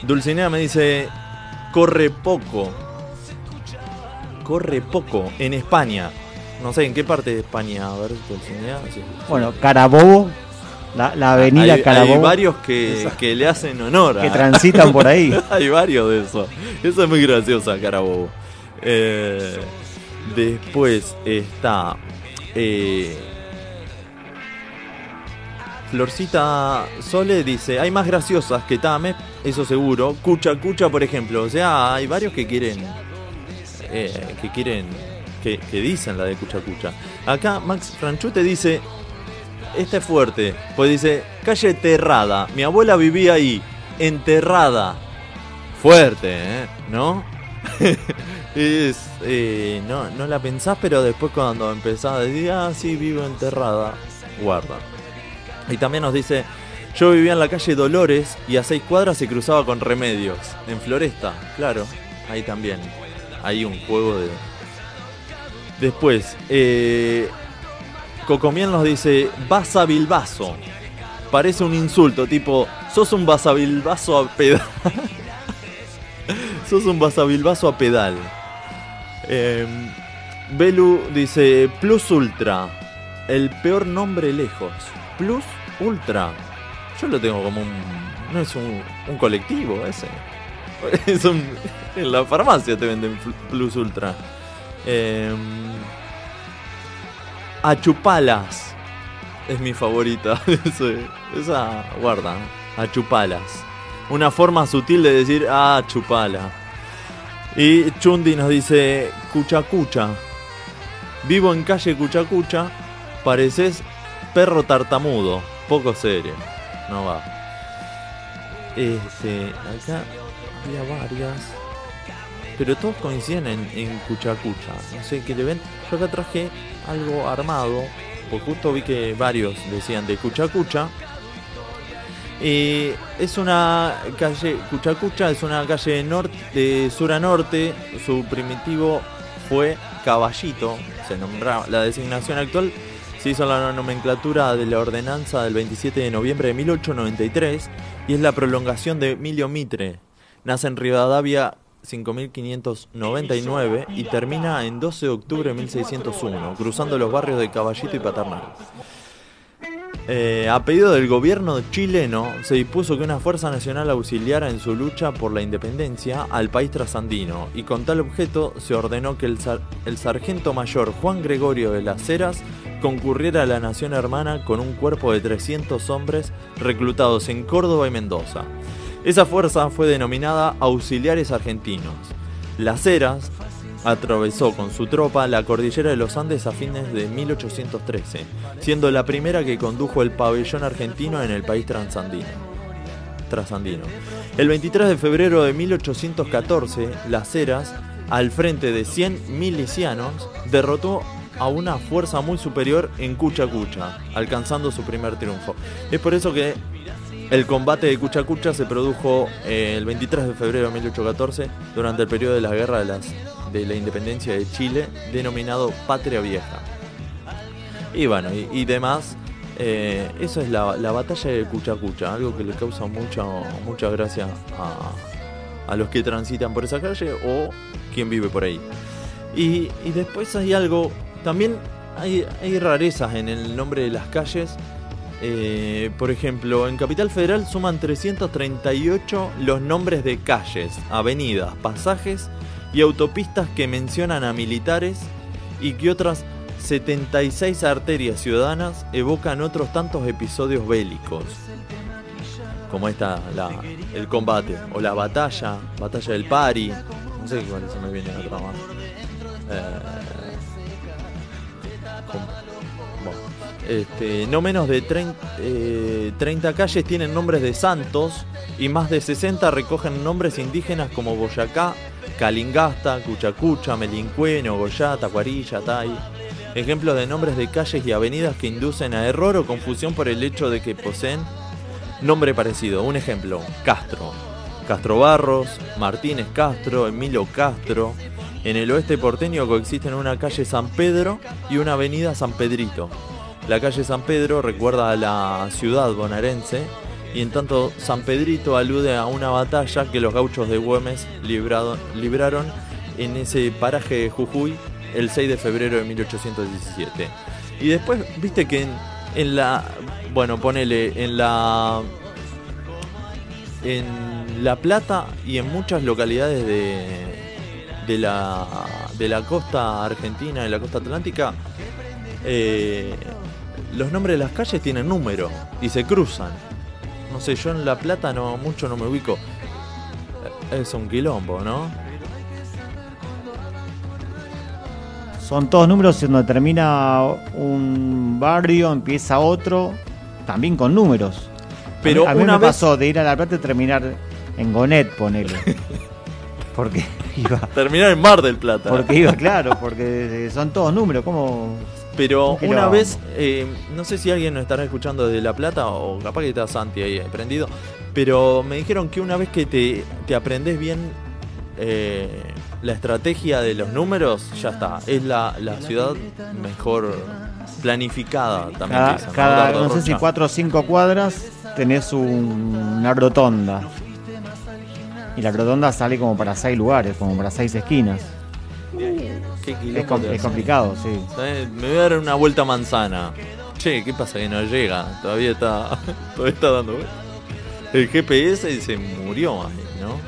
Dulcinea me dice. Corre poco. Corre poco. En España. No sé en qué parte de España. A ver, Dulcinea. sí. Bueno, Carabobo. La, la avenida hay, Carabobo. hay varios que, que le hacen honor. a- Que transitan por ahí. hay varios de eso. Eso es muy graciosa, Carabobo. Eh, después está. eh, Florcita Sole dice: Hay más graciosas que Tame, eso seguro. Cucha Cucha, por ejemplo. O sea, hay varios que quieren. eh, que quieren. Que, que dicen la de Cucha Cucha. Acá Max Franchute dice: Esta es fuerte. Pues dice: Calle Terrada. Mi abuela vivía ahí. Enterrada. Fuerte, ¿eh? ¿No? es. eh, no, no la pensás, pero después cuando empezás a decir: Ah, sí, vivo enterrada. Guarda. Y también nos dice: Yo vivía en la calle Dolores y a seis cuadras se cruzaba con Remedios. En Floresta, claro. Ahí también. Hay un juego de. Después, eh, Cocomiel nos dice: Basa Bilbaso. Parece un insulto, tipo: Sos un basabilbaso a pedal. Sos un basabilbaso a pedal. Eh, Belu dice: Plus Ultra. El peor nombre lejos. Plus Ultra. Yo lo tengo como un. No es un, un colectivo ese. Es un, en la farmacia te venden Pl- Plus Ultra. Eh, Achupalas. Es mi favorita. Esa guarda. Achupalas. Una forma sutil de decir ah, chupala. Y Chundi nos dice Cuchacucha. Vivo en calle Cuchacucha. Pareces perro tartamudo. Poco serio. No va. Este. Acá había varias. Pero todos coinciden en, Cuchacucha. No sé qué le ven. Yo acá traje algo armado. Porque justo vi que varios decían de Cuchacucha. Eh, es una calle, Cuchacucha es una calle norte, de sur a norte. Su primitivo fue Caballito. Se nombraba la designación actual. Se hizo la nomenclatura de la ordenanza del 27 de noviembre de 1893 y es la prolongación de Emilio Mitre. Nace en Rivadavia 5599 y termina en 12 de octubre de 1601, cruzando los barrios de Caballito y Paternal. Eh, a pedido del gobierno chileno, se dispuso que una fuerza nacional auxiliara en su lucha por la independencia al país trasandino, y con tal objeto se ordenó que el, el sargento mayor Juan Gregorio de las Heras concurriera a la nación hermana con un cuerpo de 300 hombres reclutados en Córdoba y Mendoza. Esa fuerza fue denominada Auxiliares Argentinos. Las Heras atravesó con su tropa la cordillera de los Andes a fines de 1813, siendo la primera que condujo el pabellón argentino en el país transandino. El 23 de febrero de 1814, Las Heras, al frente de 100 milicianos, derrotó a una fuerza muy superior en Cucha, alcanzando su primer triunfo. Es por eso que el combate de Cucha se produjo eh, el 23 de febrero de 1814 durante el periodo de la guerra de, las, de la independencia de Chile, denominado Patria Vieja. Y bueno, y, demás, eh, eso es la, batalla de Cucha, algo que le causa mucha, mucha gracia a, a los que transitan por esa calle o quien vive por ahí. Y, y después hay algo, también hay, hay, rarezas en el nombre de las calles. Eh, por ejemplo, en Capital Federal suman 338 los nombres de calles, avenidas, pasajes y autopistas que mencionan a militares y que otras 76 arterias ciudadanas evocan otros tantos episodios bélicos. Como esta, la, el combate, o la batalla, batalla del Pari, no sé cuál se me viene otra más. Eh, este, no menos de 30, eh, calles tienen nombres de santos y más de 60 recogen nombres indígenas como Boyacá, Calingasta, Cuchacucha, Melincue, Nogoyá, Tacuarilla, Tai. Ejemplos de nombres de calles y avenidas que inducen a error o confusión por el hecho de que poseen nombre parecido. Un ejemplo, Castro. Castro Barros, Martínez Castro, Emilio Castro. En el oeste porteño coexisten una calle San Pedro y una avenida San Pedrito. La calle San Pedro recuerda a la ciudad bonaerense y en tanto San Pedrito alude a una batalla que los gauchos de Güemes libraron en ese paraje de Jujuy el 6 de febrero de 1817. Y después, viste que en, la. Bueno, ponele, en la. En La Plata y en muchas localidades de, de, la, de la costa argentina, de la costa atlántica, eh, los nombres de las calles tienen número y se cruzan. No sé, yo en La Plata no mucho no me ubico. Es un quilombo, ¿no? Son todos números donde termina un barrio, empieza otro, también con números. Pero a mí, una me vez... pasó de ir a La Plata y terminar en Gonet, ponele. Porque iba. Terminar en Mar del Plata. Porque iba, claro, porque son todos números, ¿cómo? Pero una vez, eh, no sé si alguien nos estará escuchando desde La Plata o capaz que está Santi ahí aprendido, pero me dijeron que una vez que te, te aprendes bien eh, la estrategia de los números, ya está. Es la, la ciudad mejor planificada también. Cada, dicen, cada ¿no? no sé si cuatro o cinco cuadras tenés un- una rotonda. Y la rotonda sale como para seis lugares, como para seis esquinas. Qué Es, com- complicado, sí. ¿Sabes? Me voy a dar una vuelta a manzana. Che, ¿qué pasa que no llega? Todavía está, todavía está dando vueltas. El GPS se murió ¿no?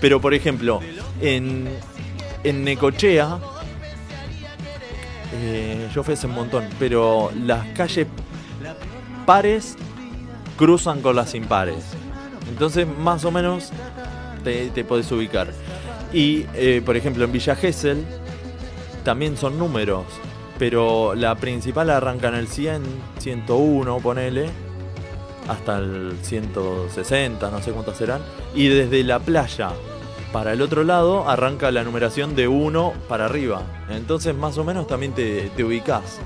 Pero por ejemplo, en, en Necochea, eh, yo fui hace un montón, pero las calles pares cruzan con las impares. Entonces, más o menos, te, te podés ubicar. Y, eh, por ejemplo, en Villa Gesell también son números, pero la principal arranca en el 100, 101, ponele, hasta el 160, no sé cuántas serán. Y desde la playa para el otro lado arranca la numeración de 1 para arriba. Entonces, más o menos, también te, te ubicás.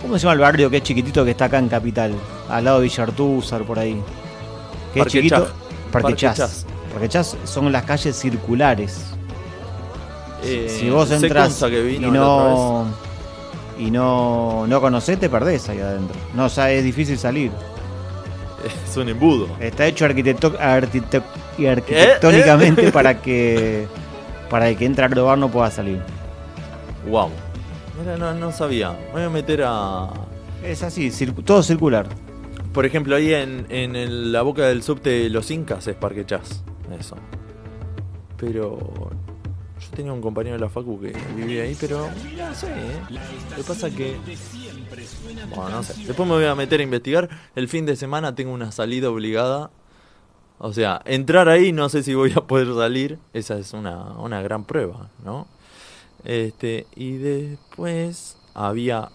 ¿Cómo se llama el barrio que es chiquitito que está acá en Capital? Al lado de Villartúzar, por ahí. Que es chiquito. Parque. Chas. Parque Chas son las calles circulares. Eh, si vos entras consta que vino y no y no no conocés, te perdés ahí adentro. No, o sea, es difícil salir. Es un embudo. Está hecho arquitecto- arquitec- y arquitectónicamente Eh, eh. para que para el que entra a robar no pueda salir. Wow. Mira, no, no sabía. Me voy a meter a. Es así, todo circular. Por ejemplo, ahí en, en el- la boca del subte de los Incas es Parque Chas. Eso. Pero tenía un compañero de la Facu que vivía ahí, pero no sé, ¿eh? Lo que pasa que... Bueno, no sé. Después me voy a meter a investigar. El fin de semana tengo una salida obligada. O sea, entrar ahí no sé si voy a poder salir. Esa es una, una gran prueba, ¿no? Este, y después había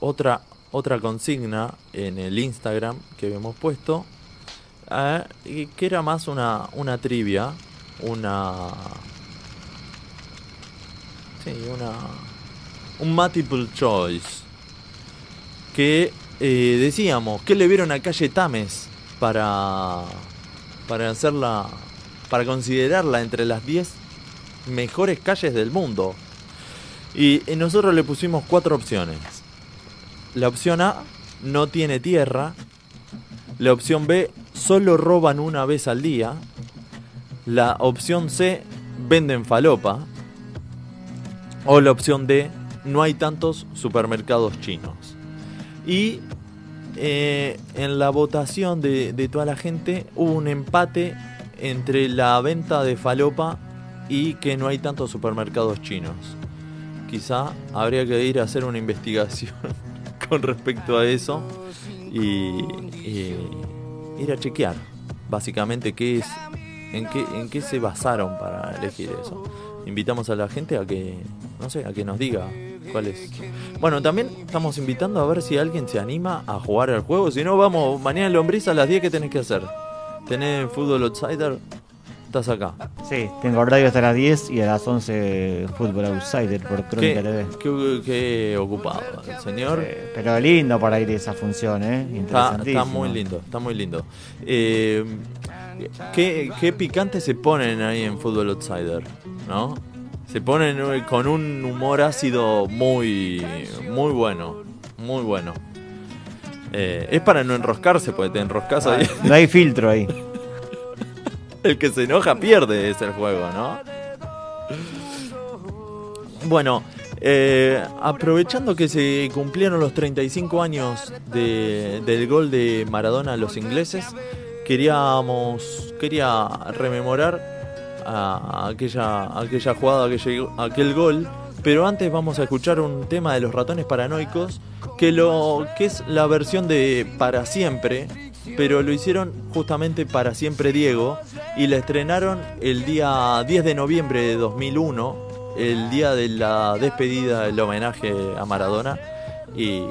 otra, otra consigna en el Instagram que habíamos puesto. eh, que era más una, una trivia. Una Sí, una. Un multiple choice. Que eh, decíamos, ¿qué le vieron a calle Tames para. para hacerla. para considerarla entre las 10 mejores calles del mundo? Y, y nosotros le pusimos cuatro opciones. La opción A, no tiene tierra. La opción B, solo roban una vez al día. La opción C, venden falopa. O la opción D, no hay tantos supermercados chinos. Y eh, en la votación de, de toda la gente hubo un empate entre la venta de falopa y que no hay tantos supermercados chinos. Quizá habría que ir a hacer una investigación con respecto a eso y, y ir a chequear básicamente qué es, en qué, en qué se basaron para elegir eso. Invitamos a la gente a que, no sé, a que nos diga cuál es. Bueno, también estamos invitando a ver si alguien se anima a jugar al juego. Si no, vamos, mañana en Lombriz a las 10, ¿qué tenés que hacer? ¿Tenés fútbol outsider? Estás acá. Sí, tengo horario hasta las 10 y a las 11 Fútbol Outsider por Crónica TV. Qué, qué ocupado el señor. Pero lindo para ir a esa función, ¿eh? Está, Interesantísimo. está muy lindo, está muy lindo. Eh, ¿qué, qué picante se ponen ahí en Fútbol Outsider, ¿no? Se ponen con un humor ácido muy, muy bueno, muy bueno. Eh, es para no enroscarse, porque te enroscas ahí. No hay filtro ahí. El que se enoja pierde es el juego, ¿no? Bueno, eh, aprovechando que se cumplieron los 35 años de- del gol de Maradona a los ingleses, queríamos quería rememorar a aquella aquella jugada, aquel, aquel gol, pero antes vamos a escuchar un tema de los ratones paranoicos que lo que es la versión de Para siempre, pero lo hicieron justamente para siempre Diego y la estrenaron el día 10 de noviembre de 2001, el día de la despedida, el homenaje a Maradona y,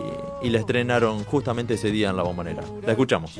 y la estrenaron justamente ese día en la bombonera. La escuchamos.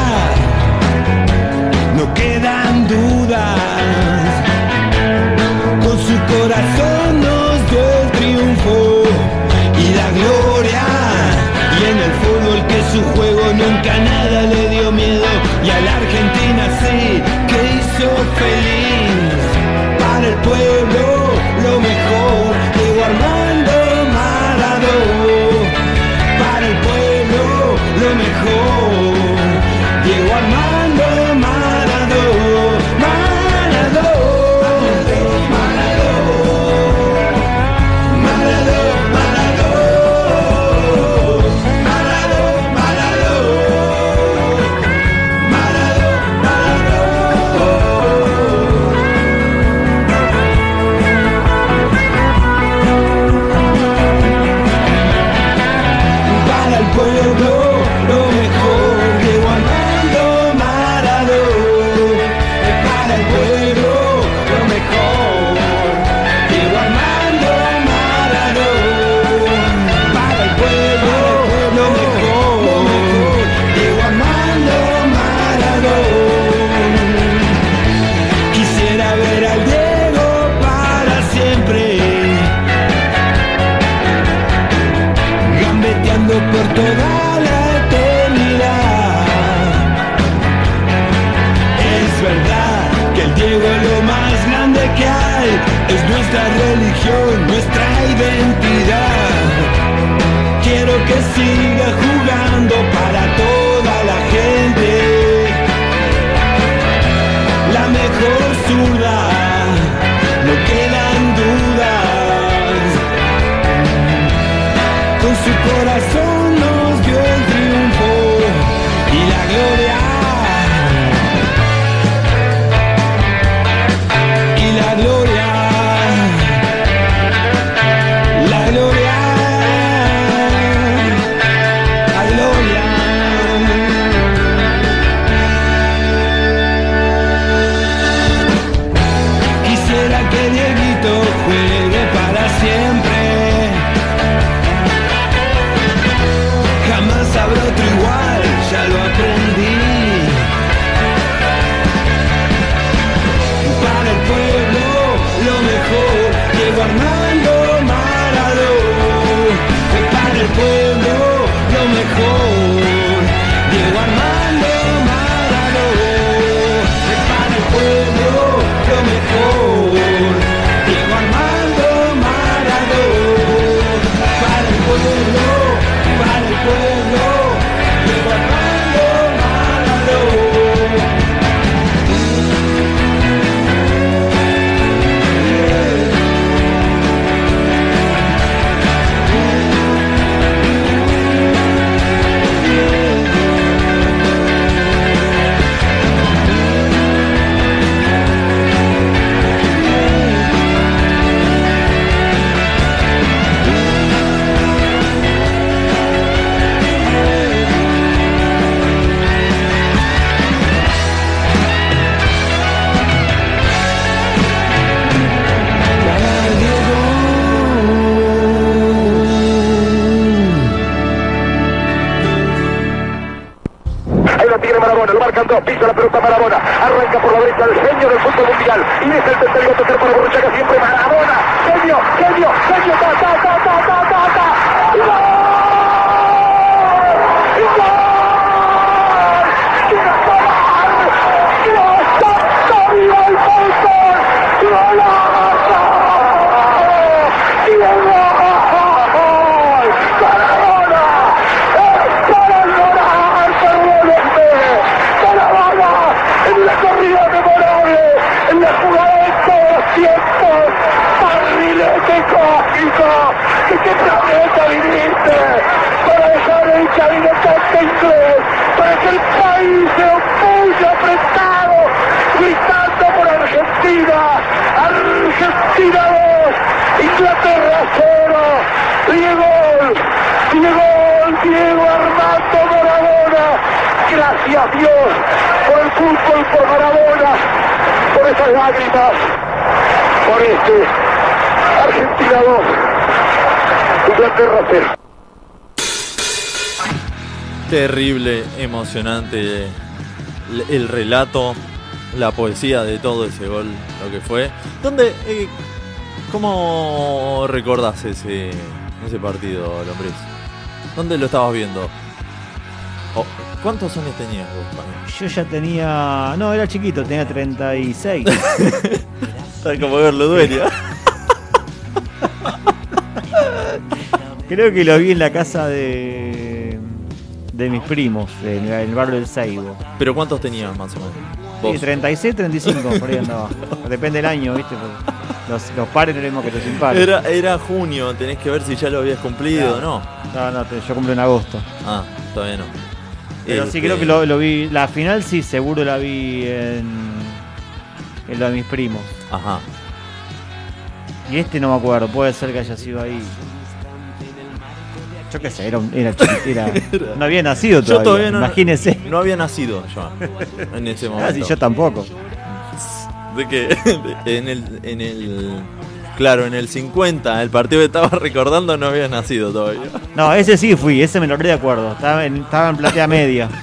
Mundial. Y deja el tercero tercer para Borruchaga siempre Marabona, genio, genio, genio, ta, ta, ta, ta, ta, ta, ta. ¡Y gol! ¡Y gol! ¡Y gol! ¡Dios, santo, viva el fútbol! ¡Golazo! ¡Y el gol! ¡Maradona! ¡Es para llorar, perdónenme! ¡Maradona! En la corrida memorable, en la jugada de todos los tiempos, barrilete cósmico, que qué planeta viniste para dejar el cabinetante inglés, para que el país se opulle apretado, gritando por Argentina, Argentina 2, Inglaterra 0, Diego, Diego, Diego Armando Maradona, gracias Dios por el fútbol, por Maradona, por esas lágrimas, por este Argentina 2, Inglaterra 0. Terrible, emocionante el, el relato, la poesía de todo ese gol, lo que fue. ¿Dónde, eh, cómo recordás ese, ese partido, Lombriz? ¿Dónde lo estabas viendo? Oh, ¿Cuántos años tenías vos? Yo ya tenía. No, era chiquito, tenía 36. Está como verlo dueño. Creo que lo vi en la casa de. De mis primos, en el, en el barrio del Seibo. ¿Pero cuántos tenías más o menos? Sí, Vos. 36, 35, por ahí andaba. Depende del año, ¿viste? Porque Los, los pares no mismo que los impares. Era, era junio, tenés que ver si ya lo habías cumplido o no. No, no, yo cumplo en agosto. Ah, todavía no. Pero sí Este, creo que lo, lo vi. La final sí, seguro la vi en. en lo de mis primos. Ajá. Y este no me acuerdo, puede ser que haya sido ahí. Yo qué sé, era, un- era, no había nacido todavía. Yo todavía no, Imagínese. no había nacido yo en ese Ah, momento. sí, yo tampoco. De que en el, en el claro, en el 50, el partido que estaba recordando no había nacido todavía. No, ese sí fui, ese me lo de acuerdo. Estaba en, estaba en platea media.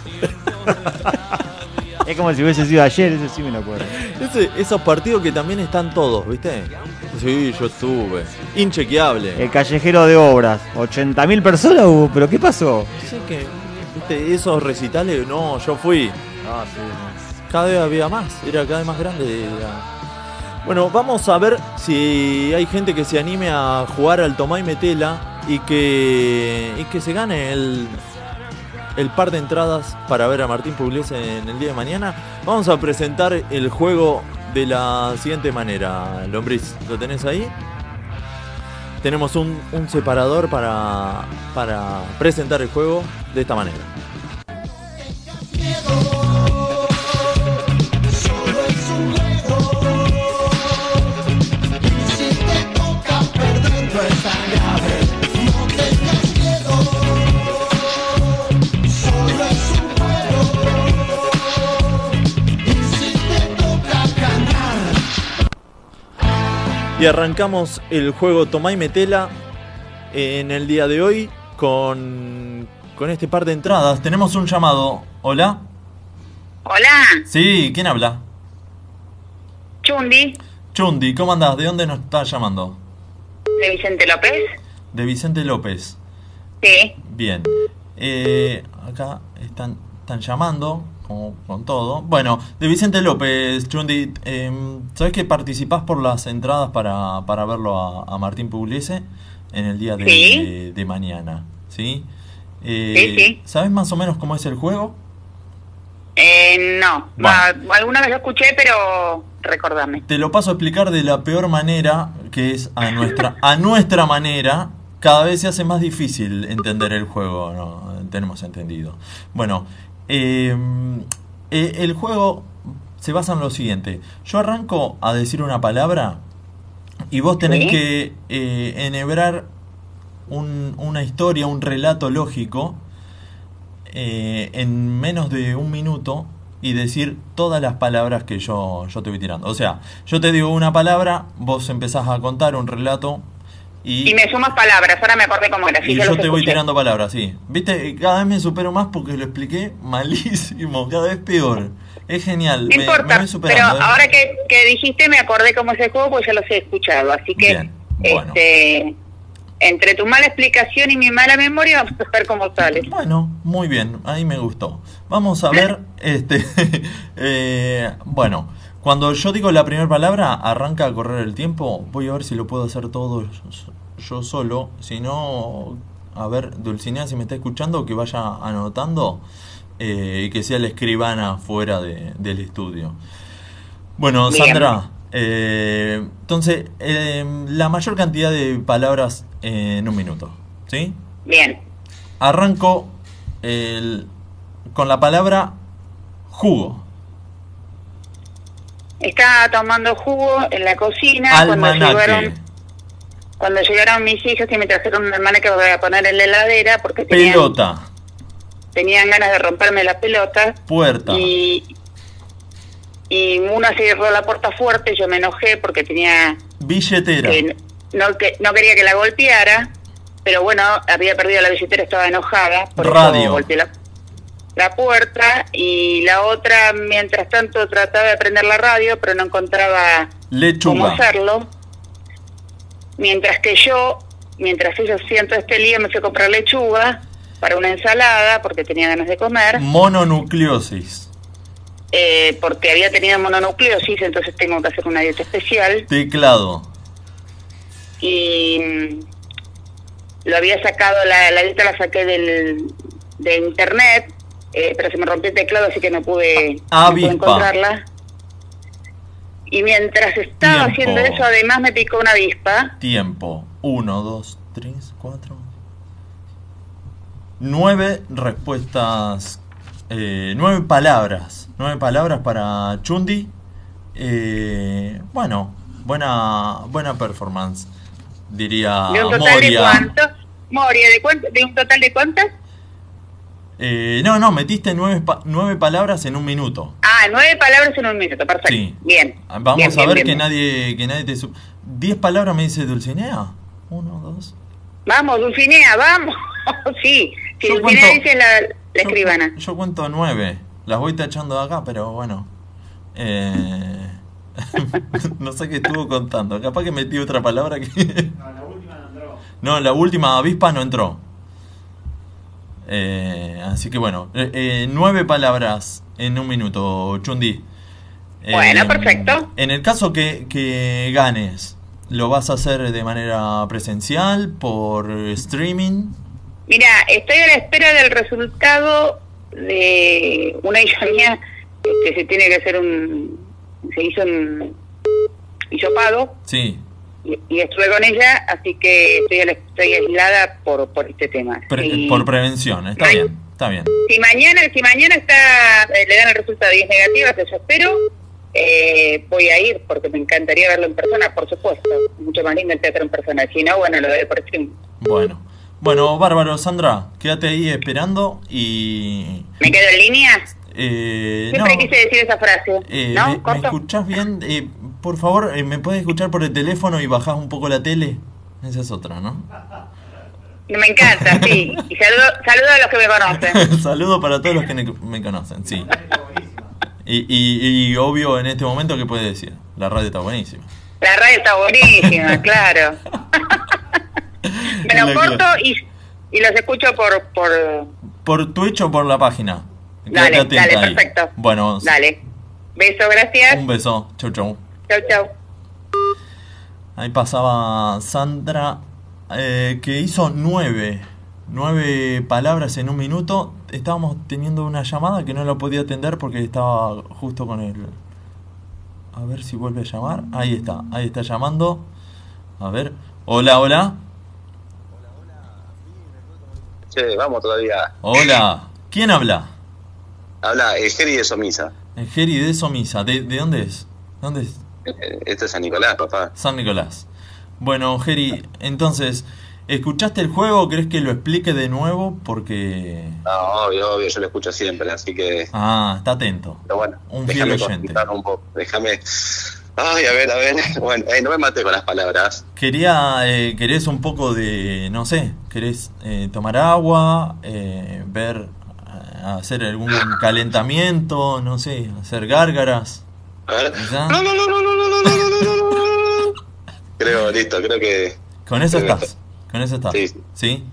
es como si hubiese sido ayer, ese sí me lo acuerdo. Ese- esos partidos que también están todos, ¿viste? Sí, yo estuve. Inchequeable. El callejero de obras, 80.000 personas hubo, pero ¿qué pasó? Sé que, ¿viste? Esos recitales, no, yo fui. Ah, sí. Cada vez había más, era cada vez más grande. Bueno, vamos a ver si hay gente que se anime a jugar al Tomá y Metela y que, y que se gane el, el par de entradas para ver a Martín Pugliese en el día de mañana. Vamos a presentar el juego de la siguiente manera. Lombriz, ¿lo tenés ahí? Tenemos un, separador para, para presentar el juego de esta manera. Y arrancamos el juego Tomá y Metela en el día de hoy con, con este par de entradas. Tenemos un llamado. Hola. Hola, Sí, ¿quién habla? Chundi, Chundi, ¿cómo andás? ¿De dónde nos estás llamando? de Vicente López. De Vicente López. Sí, Bien. Eh, acá están, están llamando, como con todo. Bueno, de Vicente López, Chundi, eh, ¿sabes que participás por las entradas para, para verlo a, a Martín Pugliese en el día de, Sí. de- de mañana? ¿Sí? Eh, Sí, sí. ¿Sabes más o menos cómo es el juego? eh, no, Va, alguna vez lo escuché, pero recordame. Te lo paso a explicar de la peor manera, que es a nuestra, a nuestra manera. Cada vez se hace más difícil entender el juego, ¿no? tenemos entendido. Bueno, eh, eh, el juego se basa en lo siguiente. Yo arranco a decir una palabra y vos tenés Sí. que eh, enhebrar un- una historia, un relato lógico eh, en menos de un minuto y decir todas las palabras que yo, yo te voy tirando. O sea, yo te digo una palabra, vos empezás a contar un relato y, Y me sumas palabras, ahora me acordé cómo era. sí, y yo te voy tirando palabras, sí. Viste, cada vez me supero más porque lo expliqué malísimo, cada vez peor. Es genial, No me, me importa, voy pero. ¿eh? ahora que, que dijiste me acordé cómo es el juego, pues ya los he escuchado. Así que, Bien, bueno. este, entre tu mala explicación y mi mala memoria, vamos a ver cómo sale. Bueno, muy bien, ahí me gustó. Vamos a ver, este, eh, bueno, cuando yo digo la primera palabra, arranca a correr el tiempo. Voy a ver si lo puedo hacer todo yo solo. Si no, a ver, Dulcinea, si me está escuchando, que vaya anotando eh, y que sea la escribana fuera de- del estudio. Bueno, Bien. Sandra, eh, entonces, eh, la mayor cantidad de palabras en un minuto, ¿sí? Bien, Arranco el- con la palabra jugo. Estaba tomando jugo en la cocina cuando llegaron, cuando llegaron mis hijos y me trajeron un hermano que voy a poner en la heladera porque tenían, Pelota. tenían ganas de romperme la pelota. Puerta. y y una cerró la puerta fuerte yo me enojé porque tenía Billetera. que no que no quería que la golpeara pero bueno había perdido la billetera estaba enojada por eso Radio. golpeé la, la puerta y la otra mientras tanto trataba de prender la radio pero no encontraba cómo hacerlo mientras que yo mientras ellos siento este lío me fui a comprar lechuga para una ensalada porque tenía ganas de comer Mononucleosis. eh, porque había tenido mononucleosis, entonces tengo que hacer una dieta especial Teclado. y mm, lo había sacado, la, la dieta la saqué del, de internet, eh, pero se me rompió el teclado, así que no pude, no pude Avispa. encontrarla. Y mientras estaba Tiempo. haciendo eso, además me picó una avispa. Tiempo. Uno, dos, tres, cuatro. Nueve respuestas. eh, nueve palabras. Nueve palabras para Chundi. Eh, bueno, buena, buena performance. Diría ¿De un total de Moria. cuántos? Moria, ¿de, cuánto, ¿de un total de cuántas? Eh, no, no, metiste nueve, pa- nueve palabras en un minuto. Ah, nueve palabras en un minuto, perfecto. Sí. Bien. Vamos Bien, a bien, ver bien, que bien. nadie que nadie te su- ¿Diez palabras me dice Dulcinea? Uno, dos. Vamos, Dulcinea, vamos. sí, si Yo Dulcinea cuento- dice la, la escribana. Yo cuento nueve. Las voy tachando de acá, pero bueno. Eh, no sé qué estuvo contando. Capaz que metí otra palabra que. No, la última avispa no entró. Eh, así que bueno, eh, eh, nueve palabras en un minuto, Chundi. Bueno, Eh, perfecto. En el caso que, que ganes, ¿lo vas a hacer de manera presencial, por streaming? Mira, estoy a la espera del resultado de una hija mía que se tiene que hacer un... se hizo un hisopado Sí. Y, y estuve con ella, así que estoy, estoy aislada por, por este tema. Pre- Y por prevención, está bien, está bien. si mañana si mañana está eh, le dan el resultado y es negativa, que yo espero, eh, voy a ir porque me encantaría verlo en persona, por supuesto. Mucho más lindo el teatro en persona. Si no, bueno, lo veo por stream. Bueno. Bueno, bárbaro, Sandra, quédate ahí esperando y... ¿Me quedo en línea? Eh, no, Siempre quise decir esa frase. eh, ¿No? ¿me, me escuchás bien? Eh, por favor, eh, ¿me puedes escuchar por el teléfono y bajás un poco la tele? Esa es otra, ¿no? Me encanta, sí. Y saludo, saludo a los que me conocen. Saludo para todos los que me conocen, sí. Y, y, y obvio en este momento, ¿qué puedes decir? La radio está buenísima. La radio está buenísima, claro. Me lo corto y, y los escucho por... por... ¿Por Twitch o por la página? Dale, dale, ahí. perfecto. Bueno, Dale. Beso, gracias. un beso. Chau, chau. Chau, chau. Ahí pasaba Sandra, eh, que hizo nueve, nueve palabras en un minuto. Estábamos teniendo una llamada que no la podía atender porque estaba justo con el... A ver si vuelve a llamar. Ahí está, ahí está llamando. A ver. Hola, hola. Che, vamos todavía. Hola. ¿Quién habla? Habla el Geri de Somisa. El Geri de Somisa. ¿De, de dónde es? ¿Dónde es? Eh, Este es San Nicolás, papá. San Nicolás. Bueno, Geri, entonces, ¿escuchaste el juego? ¿Crees que lo explique de nuevo? Porque... No, obvio, obvio, yo lo escucho siempre, así que. Ah, está atento. Pero bueno, Un fiel oyente. contar un poco. Déjame. Ay, a ver, a ver. Bueno, eh, no me maté con las palabras. Quería, eh, querés un poco de, no sé, querés eh, tomar agua, eh, ver, eh, hacer algún calentamiento, no sé, hacer gárgaras. A ver. No, no, no, no, no, no, no, no, no, no, no. Creo, listo, creo que. Con eso estás, con eso estás. Sí. ¿Sí?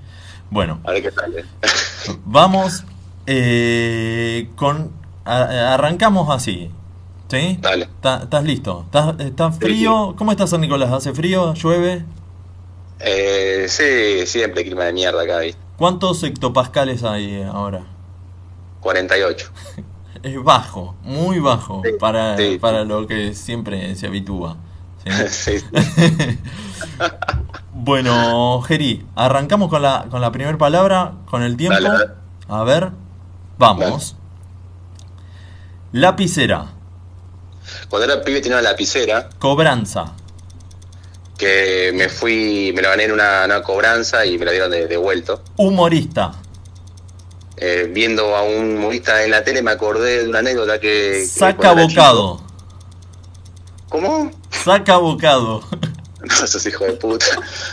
Bueno, A ver qué sale. vamos eh, con, a- arrancamos así. ¿Sí? Dale. ¿Estás listo? ¿Estás, estás frío? ¿Cómo estás, San Nicolás? ¿Hace frío? ¿Llueve? Eh, sí, siempre clima de mierda acá, ¿viste? ¿Cuántos hectopascales hay ahora? 48. Es bajo, muy bajo Sí, para, sí. para lo que siempre se habitúa. ¿sí? Bueno, Geri, arrancamos con la, con la primera palabra, con el tiempo. Dale, dale. A ver, vamos. Lapicera, Cuando era pibe tenía una lapicera cobranza, que me fui, me la gané en una, una cobranza y me la dieron de, devuelto. humorista, Eh, viendo a un humorista en la tele me acordé de una anécdota que... que saca bocado, chico- ¿Cómo? saca bocado, No, sos hijo de puta.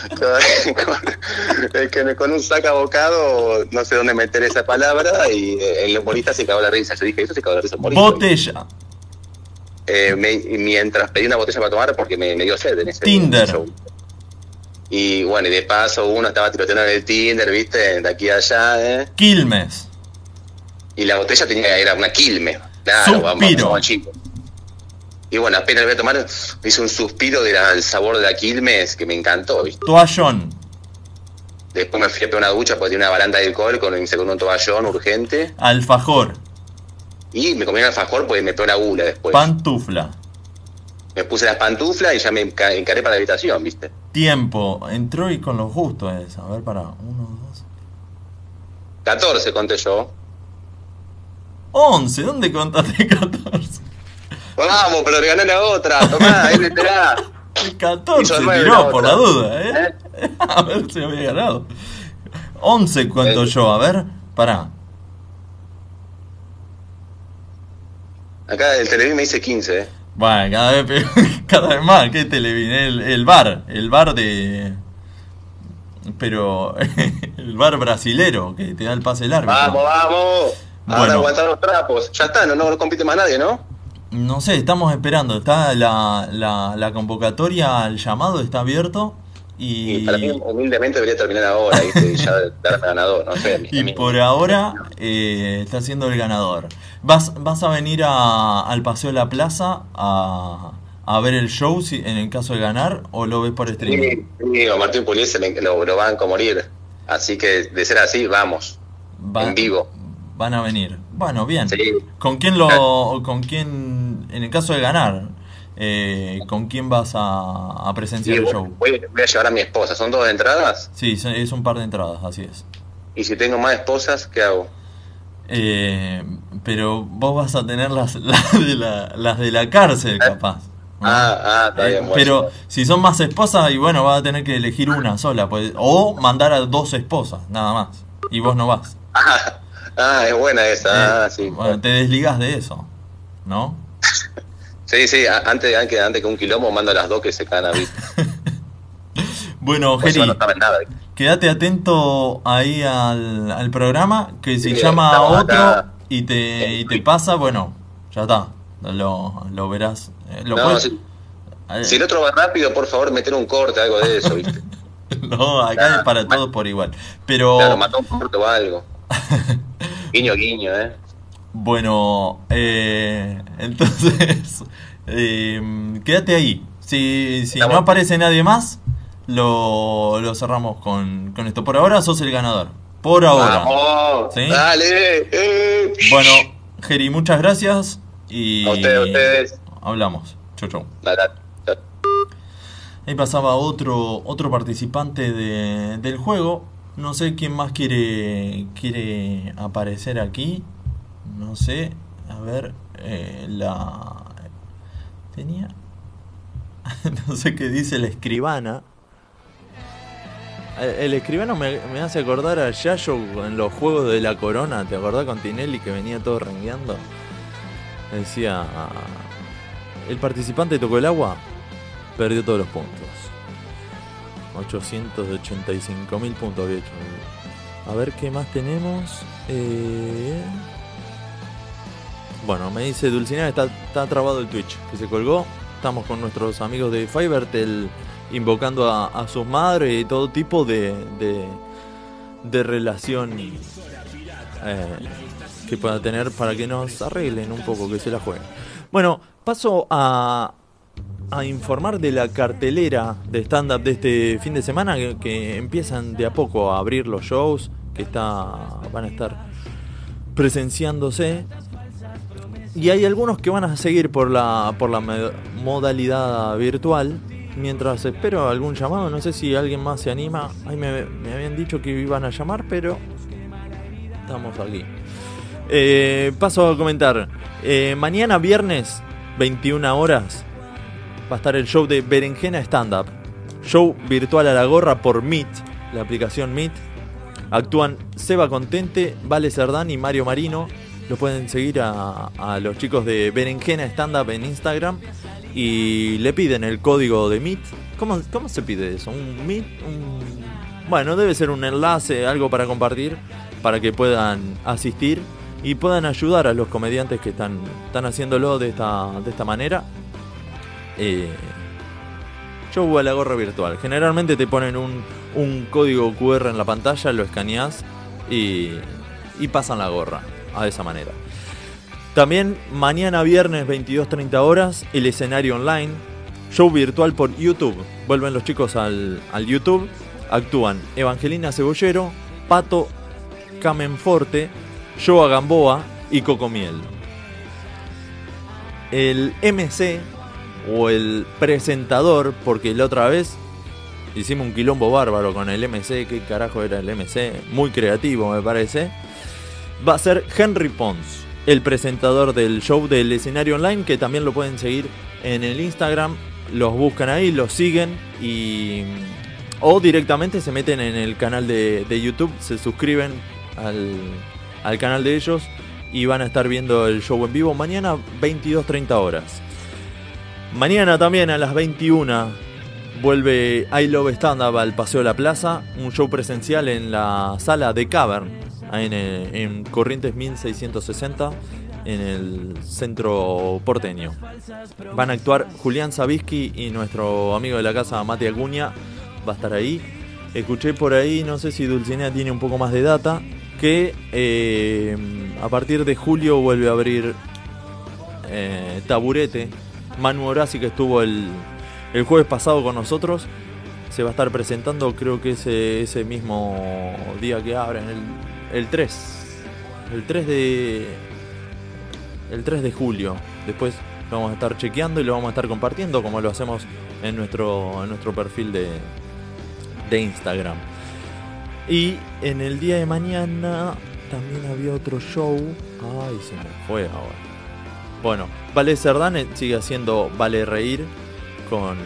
con, con- es que con un saca bocado no sé dónde meter esa palabra y eh, el humorista se cagó la risa. Yo dije, eso se cagó la risa humorista. botella, Eh, me- mientras pedí una botella para tomar porque me, me dio sed en ese Tinder. show. Y bueno, y de paso uno estaba tiroteando en el Tinder, viste, de aquí a allá, ¿eh? Quilmes, Y la botella tenía, era una quilme. Claro, vamos, Suspiro. vamos, chicos. Y bueno, apenas lo voy a tomar, hice un suspiro del sabor de la quilmes que me encantó, ¿viste? toallón, Después me fui a pegar una ducha porque tenía una baranda de alcohol con, un toallón urgente. alfajor, Y me comí un alfajor porque me pegó una gula después. pantufla, Me puse las pantuflas y ya me enca- encaré para la habitación, ¿viste? tiempo. Entró y con lo justo es. A ver, para. Uno, dos. 14 conté yo. 11. ¿Dónde contaste 14? Vamos, pero le gané la otra. Tomá, ahí meterá. El 14 Hizo nueve tiró por la duda, ¿eh? A ver si había ganado. 11 cuento Eh. yo, a ver. Pará. Acá el televisor me dice 15, ¿eh? Bueno, cada vez, peor, cada vez más. ¿Qué televín? El, el bar. El bar de. Pero. El bar brasilero que te da el pase largo. Vamos, vamos. Ahora Bueno. aguantar los trapos. Ya está, no, no compite más nadie, ¿no? No sé, estamos esperando. Está la, la, la convocatoria al llamado, está abierto. Y, Y para mí, humildemente, debería terminar ahora, ¿viste? Y ya darme ganador, no sé. a mí- a y mí- por ahora eh, está siendo el ganador. ¿Vas, vas a venir a- al Paseo de la Plaza a, a ver el show si, en el caso de ganar o lo ves por streaming? Sí, Martín Puliese lo, lo banco a morir. Así que, de ser así, vamos. Va- En vivo. Van a venir. Bueno, bien. Sí. ¿Con quién lo, con quién, en el caso de ganar, eh, con quién vas a, a presenciar Sí, el show? voy- voy a llevar a mi esposa. ¿Son dos entradas? Sí, es un par de entradas, así es. Y si tengo más esposas, ¿qué hago? Eh, pero vos vas a tener las, las, de, la, las de la cárcel, capaz. Ah, ah, está Eh, bien. bueno. pero si son más esposas, y bueno, vas a tener que elegir una sola. Pues, o mandar a dos esposas, nada más. Y vos no vas. Ah, ah, es buena esa. ah, sí. Bueno, te desligas de eso, ¿no? Sí, sí, antes, antes, antes que un quilombo mando a las dos que se caen a. Bueno, Geri, no nada. quédate atento ahí al, al programa, que si Sí, llama a otro acá. y te, y te pasa, bueno, ya está, lo, lo verás. Eh, ¿Lo No, puedes- si, Eh, si el otro va rápido, por favor, meter un corte, algo de eso, ¿viste? No, acá es para todos por igual. Pero Claro, mató un corte o algo. Guiño, guiño, ¿eh? Bueno, eh, entonces, eh, quédate ahí. Si, si no aparece nadie más, lo, lo cerramos con, con esto. Por ahora sos el ganador. Por ahora. ¡Vamos! ¿Sí? ¡Dale! eh. Bueno, Geri, muchas gracias y A ustedes, a ustedes. hablamos. Chau, chau. Dale, dale. Ahí pasaba otro, otro participante de- del juego. No sé quién más quiere, quiere aparecer aquí. No sé. A ver. eh, la. Tenía. no sé qué dice la escribana. El, el escribano me, me hace acordar a Yayo en los juegos de la corona. ¿Te acordás con Tinelli que venía todo rengueando? Decía. El participante tocó el agua perdió todos los puntos. 885 mil puntos había hecho. A ver qué más tenemos. Eh, Bueno, me dice Dulcinea, está, está trabado el Twitch, que se colgó. Estamos con nuestros amigos de Fivertel invocando a, a sus madres y todo tipo de, de, relación eh, que pueda tener para que nos arreglen un poco, que se la jueguen. Bueno, paso a, a informar de la cartelera de stand-up de este fin de semana que, que empiezan de a poco a abrir los shows que está, van a estar presenciándose y hay algunos que van a seguir por la por la modalidad virtual mientras espero algún llamado no sé si alguien más se anima Ay, me, me habían dicho que iban a llamar pero estamos aquí Eh, paso a comentar Eh, mañana viernes 21 horas va a estar el show de Berenjena Stand Up. Show virtual a la gorra por Meet, la aplicación Meet. Actúan Seba Contente, Vale Cerdán y Mario Marino. Lo pueden seguir a, los chicos de Berenjena Stand Up en Instagram y le piden el código de Meet. ¿Cómo, cómo se pide eso? ¿Un Meet? Bueno, debe ser un enlace, algo para compartir, para que puedan asistir y puedan ayudar a los comediantes que están, están haciéndolo de esta, de esta manera. Eh, show a la gorra virtual. Generalmente te ponen un, un código QR en la pantalla, lo escaneás y, y pasan la gorra. A esa manera. También mañana viernes 22.30 horas, el escenario online. Show virtual por YouTube. Vuelven los chicos al, al YouTube. Actúan Evangelina Cebollero, Pato Camenforte, Joa Gamboa y Cocomiel. El MC o el presentador, porque la otra vez hicimos un quilombo bárbaro con el MC, ¿qué carajo era el MC? Muy creativo me parece. Va a ser Henry Pons, el presentador del show del escenario online, que también lo pueden seguir en el Instagram. Los buscan ahí, los siguen y... O directamente se meten en el canal de, YouTube, se suscriben al, al canal de ellos y van a estar viendo el show en vivo mañana 22.30 horas. Mañana también a las 21 vuelve I Love Stand Up al Paseo de la Plaza, un show presencial en la sala de Cavern, en, el- en Corrientes 1660, en el centro porteño. Van a actuar Julián Sabisky y nuestro amigo de la casa Mati Acuña va a estar ahí. Escuché por ahí, no sé si Dulcinea tiene un poco más de data, que eh, a partir de julio vuelve a abrir eh, Taburete. Manu Orasi, que estuvo el, el jueves pasado con nosotros, se va a estar presentando creo que ese, ese mismo día que abren, el, el 3. El 3 de. El 3 de julio. Después lo vamos a estar chequeando y lo vamos a estar compartiendo como lo hacemos en nuestro, en nuestro perfil de, de Instagram. Y en el día de mañana también había otro show. Ay, se me fue ahora. Bueno, Vale Cerdán sigue haciendo Vale Reír con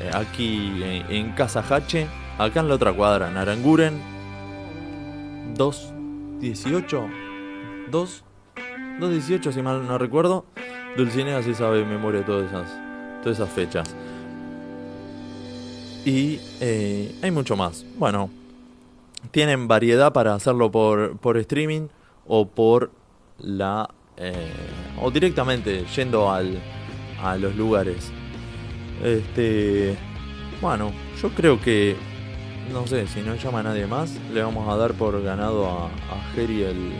eh, aquí en, en Casa Hache, acá en la otra cuadra, en Aranguren. 218 2 218 si mal no recuerdo. Dulcinea sí sabe de memoria todas esas, todas esas fechas. Y eh, hay mucho más. Bueno, tienen variedad para hacerlo por, por streaming o por la. eh, o directamente yendo al, a los lugares. Este. Bueno, yo creo que. No sé, si no llama a nadie más, le vamos a dar por ganado a, a el.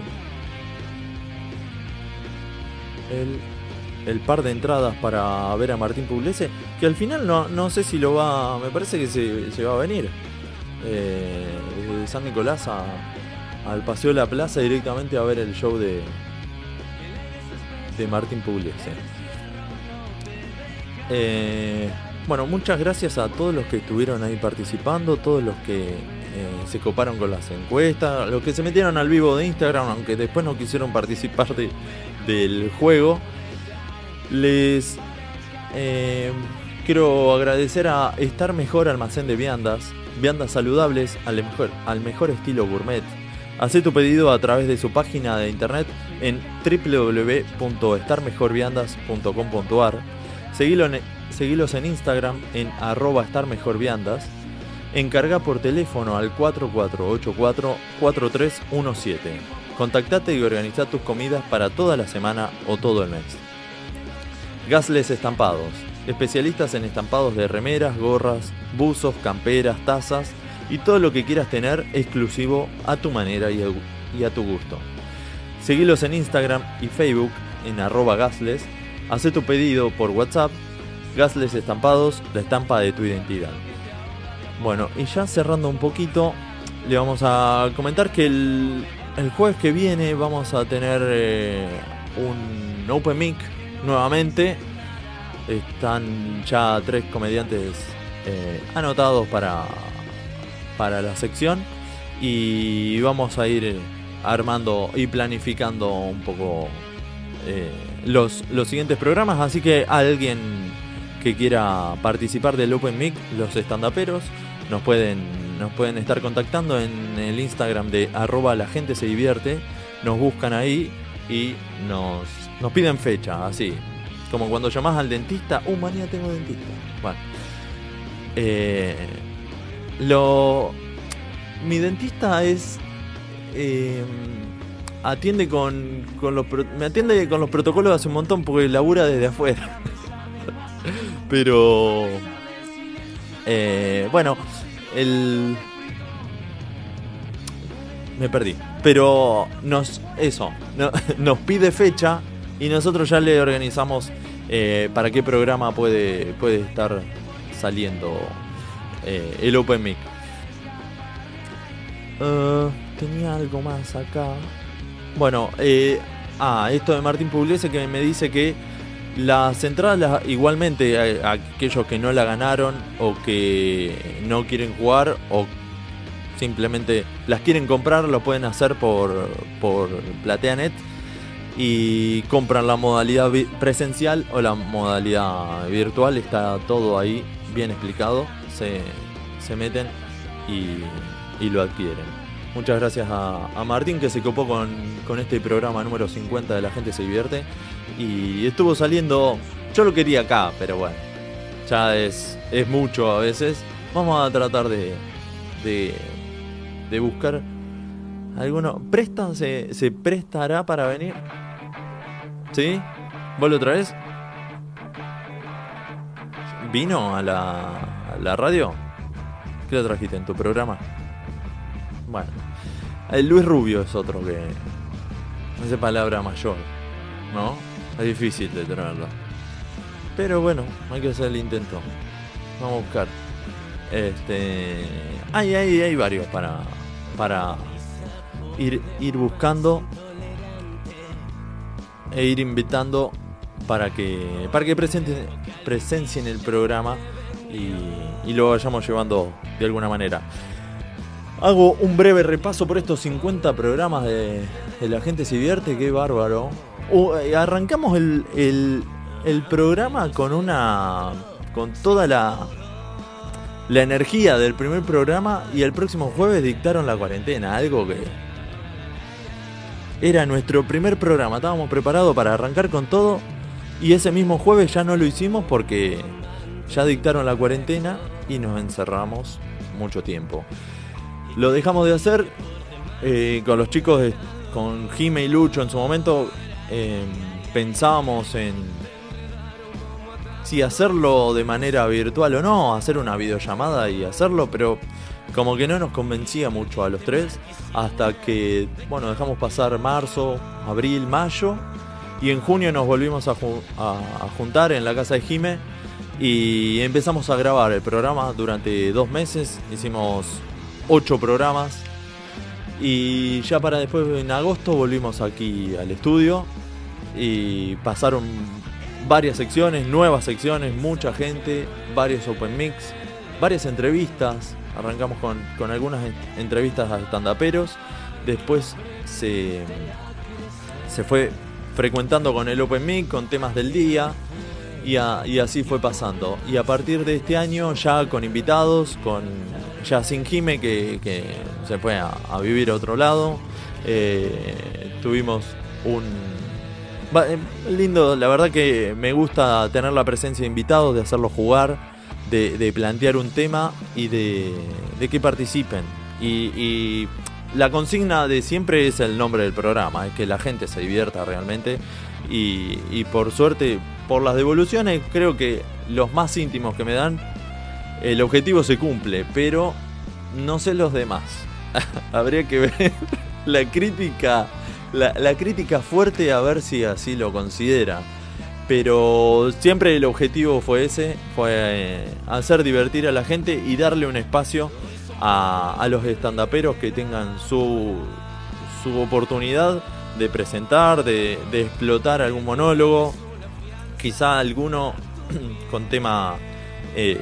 El par de entradas para ver a Martín Pugliese, que al final no, no sé si lo va, me parece que se, se va a venir. Eh, San Nicolás a- al Paseo de la Plaza directamente a ver el show de, de Martín Pugliese. Eh, bueno, muchas gracias a todos los que estuvieron ahí participando, todos los que eh, se coparon con las encuestas, los que se metieron al vivo de Instagram, aunque después no quisieron participar de- del juego. Les eh, quiero agradecer a Estar Mejor Almacén de Viandas, viandas saludables al mejor, al mejor estilo gourmet. Haz tu pedido a través de su página de internet en www.estarmejorviandas.com.ar. Seguilo en- Seguilos en Instagram en arroba estarmejorviandas. Encarga por teléfono al 4484-4317. Contactate y organiza tus comidas para toda la semana o todo el mes. Gasles Estampados. Especialistas en estampados de remeras, gorras, buzos, camperas, tazas y todo lo que quieras tener exclusivo a tu manera y a, tu gusto. Seguilos en Instagram y Facebook en arroba gasles. Haz tu pedido por WhatsApp. Gasles Estampados, la estampa de tu identidad. Bueno, y ya cerrando un poquito, le vamos a comentar que el, jueves que viene vamos a tener eh, un Open Mic nuevamente. Están ya tres comediantes eh, anotados para, para la sección y vamos a ir eh, armando y planificando un poco los, los siguientes programas. Así que alguien que quiera participar del Open Mic, los estandaperos, nos pueden, nos pueden estar contactando en el Instagram de arroba la gente se divierte. Nos buscan ahí y nos, nos piden fecha, así. Como cuando llamás al dentista, uh, mañana tengo dentista. Bueno. Eh, lo. Mi dentista es. eh, atiende con, con los. Me atiende con los protocolos hace un montón porque labura desde afuera. Pero. eh, bueno, el. Me perdí. Pero nos. Eso. no- nos pide fecha y nosotros ya le organizamos eh, para qué programa puede, puede estar saliendo eh, el Open Mic. Tenía algo más acá. Bueno, eh, ah, esto de Martín Pugliese que me dice que las entradas igualmente a aquellos que no la ganaron o que no quieren jugar o simplemente las quieren comprar lo pueden hacer por, por PlateaNet y compran la modalidad presencial o la modalidad virtual. Está todo ahí bien explicado. Se, se meten y, y lo adquieren. Muchas gracias a, Martín que se copó con, con este programa número 50 de La Gente Se Divierte. Y estuvo saliendo, yo lo quería acá, pero bueno, ya es, es mucho a veces. Vamos a tratar de, de, de buscar alguno. ¿Presta? ¿Se, ¿Se prestará para venir? ¿Sí? ¿Vuelve otra vez? ¿Vino a la, la radio? ¿Qué lo trajiste en tu programa? Bueno. El Luis Rubio es otro que. Esa palabra mayor. ¿No? Es difícil de traerlo. Pero bueno, hay que hacer el intento. Vamos a buscar. Este. Hay, hay, hay varios para. Para ir, ir buscando. E ir invitando para que. Para que presenten, presencien el programa. Y lo vayamos llevando de alguna manera. Hago un breve repaso por estos 50 programas de, La Gente Se Divierte, qué bárbaro. Eh, arrancamos el, el, el programa con una. con toda la. la energía del primer programa y el próximo jueves dictaron la cuarentena, algo que. Era nuestro primer programa, estábamos preparados para arrancar con todo y ese mismo jueves ya no lo hicimos porque ya dictaron la cuarentena y nos encerramos mucho tiempo. Lo dejamos de hacer eh, con los chicos, con Jime y Lucho en su momento. eh, pensábamos en si hacerlo de manera virtual o no, hacer una videollamada y hacerlo, pero como que no nos convencía mucho a los tres. Hasta que, bueno, dejamos pasar marzo, abril, mayo. Y en junio nos volvimos a- a juntar en la casa de Jime y empezamos a grabar el programa durante dos meses. Hicimos ocho programas y ya para después en agosto volvimos aquí al estudio y pasaron varias secciones, nuevas secciones, mucha gente, varios open mix, varias entrevistas. Arrancamos con, con algunas en- entrevistas a estandaperos. Después se, se fue frecuentando con el Open Mic, con temas del día, y así fue pasando. Y a partir de este año, ya con invitados, con ya sin Jime, que, se fue a, vivir a otro lado, eh, tuvimos un. eh, lindo, la verdad que me gusta tener la presencia de invitados, de hacerlos jugar, de, plantear un tema y de, que participen. Y, la consigna de siempre es el nombre del programa, es que la gente se divierta realmente. Y por suerte, por las devoluciones, creo que los más íntimos que me dan, el objetivo se cumple, pero no sé los demás. Habría que ver la crítica, la, la crítica fuerte a ver si así lo considera. Pero siempre el objetivo fue ese, fue eh, hacer divertir a la gente y darle un espacio a, a los estandaperos que tengan su, su oportunidad de presentar, de, de explotar algún monólogo, quizá alguno con tema, eh,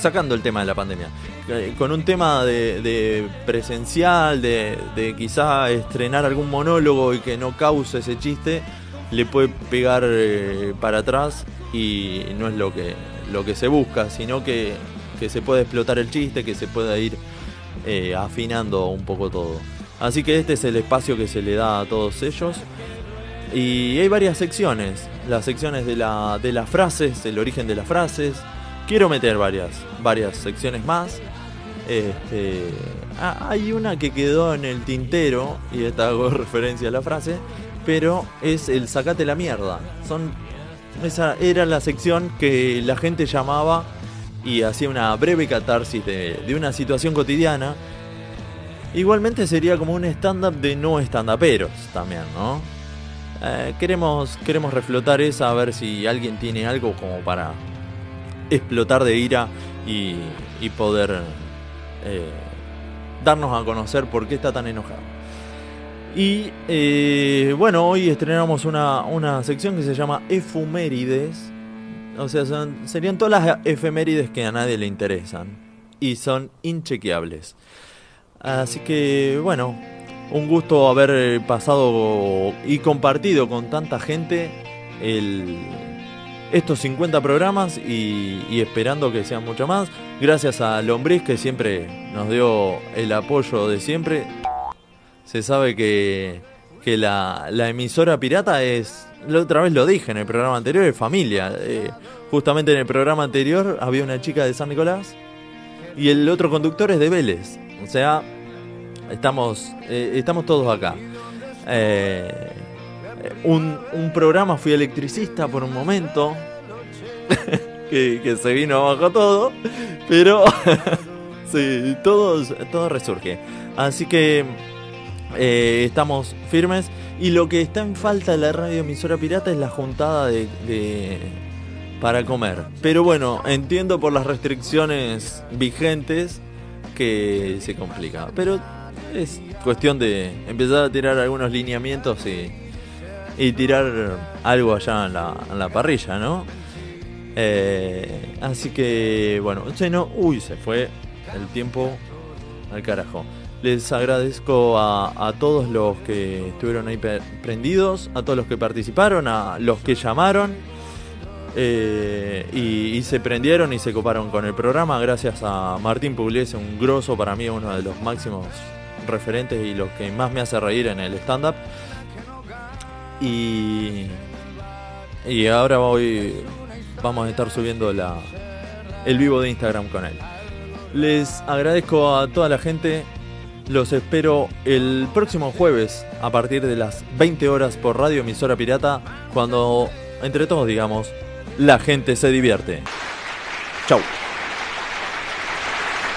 sacando el tema de la pandemia, eh, con un tema de, presencial, de, de quizá estrenar algún monólogo y que no cause ese chiste, le puede pegar eh, para atrás y no es lo que, lo que se busca, sino que, que se puede explotar el chiste, que se pueda ir eh, afinando un poco todo. Así que este es el espacio que se le da a todos ellos. Y hay varias secciones. Las secciones de, la, de las frases, el origen de las frases. Quiero meter varias, varias secciones más. Este, hay una que quedó en el tintero, y esta hago referencia a la frase, pero es el sacate la mierda. Esa era la sección que la gente llamaba y hacía una breve catarsis de, de una situación cotidiana. Igualmente sería como un stand-up de no stand-uperos también, ¿no? Eh, queremos, queremos reflotar esa a ver si alguien tiene algo como para explotar de ira y, poder eh, darnos a conocer por qué está tan enojado. Y eh, bueno, hoy estrenamos una, una sección que se llama Efumérides. O sea, son- serían todas las efemérides que a nadie le interesan. Y son inchequeables. Así que bueno, un gusto haber pasado y compartido con tanta gente el, estos 50 programas y, esperando que sean mucho más. Gracias a Lombriz que siempre nos dio el apoyo de siempre. Se sabe que, que la, la emisora pirata es, otra vez lo dije en el programa anterior, es familia. Eh, justamente en el programa anterior había una chica de San Nicolás y el otro conductor es de Vélez. O sea, estamos, eh, estamos todos acá. Eh, un, un programa fui electricista por un momento, que, que se vino abajo todo, pero Sí, todo, todo resurge. Así que eh, estamos firmes. Y lo que está en falta de la radio emisora pirata es la juntada de, de- para comer. Pero bueno, entiendo por las restricciones vigentes que se complica. Pero es cuestión de empezar a tirar algunos lineamientos y, y tirar algo allá en la, en la parrilla, ¿no? Eh, así que, bueno, no, uy, se fue el tiempo al carajo. Les agradezco a, todos los que estuvieron ahí prendidos, a todos los que participaron, a los que llamaron eh, y, y se prendieron y se coparon con el programa. Gracias a Martín Pugliese, un grosso para mí, uno de los máximos referentes y los que más me hace reír en el stand-up. Y, y ahora voy, vamos a estar subiendo la, el vivo de Instagram con él. Les agradezco a toda la gente. Los espero el próximo jueves a partir de las 20 horas por Radio Emisora Pirata, cuando entre todos digamos, la gente se divierte. Chau.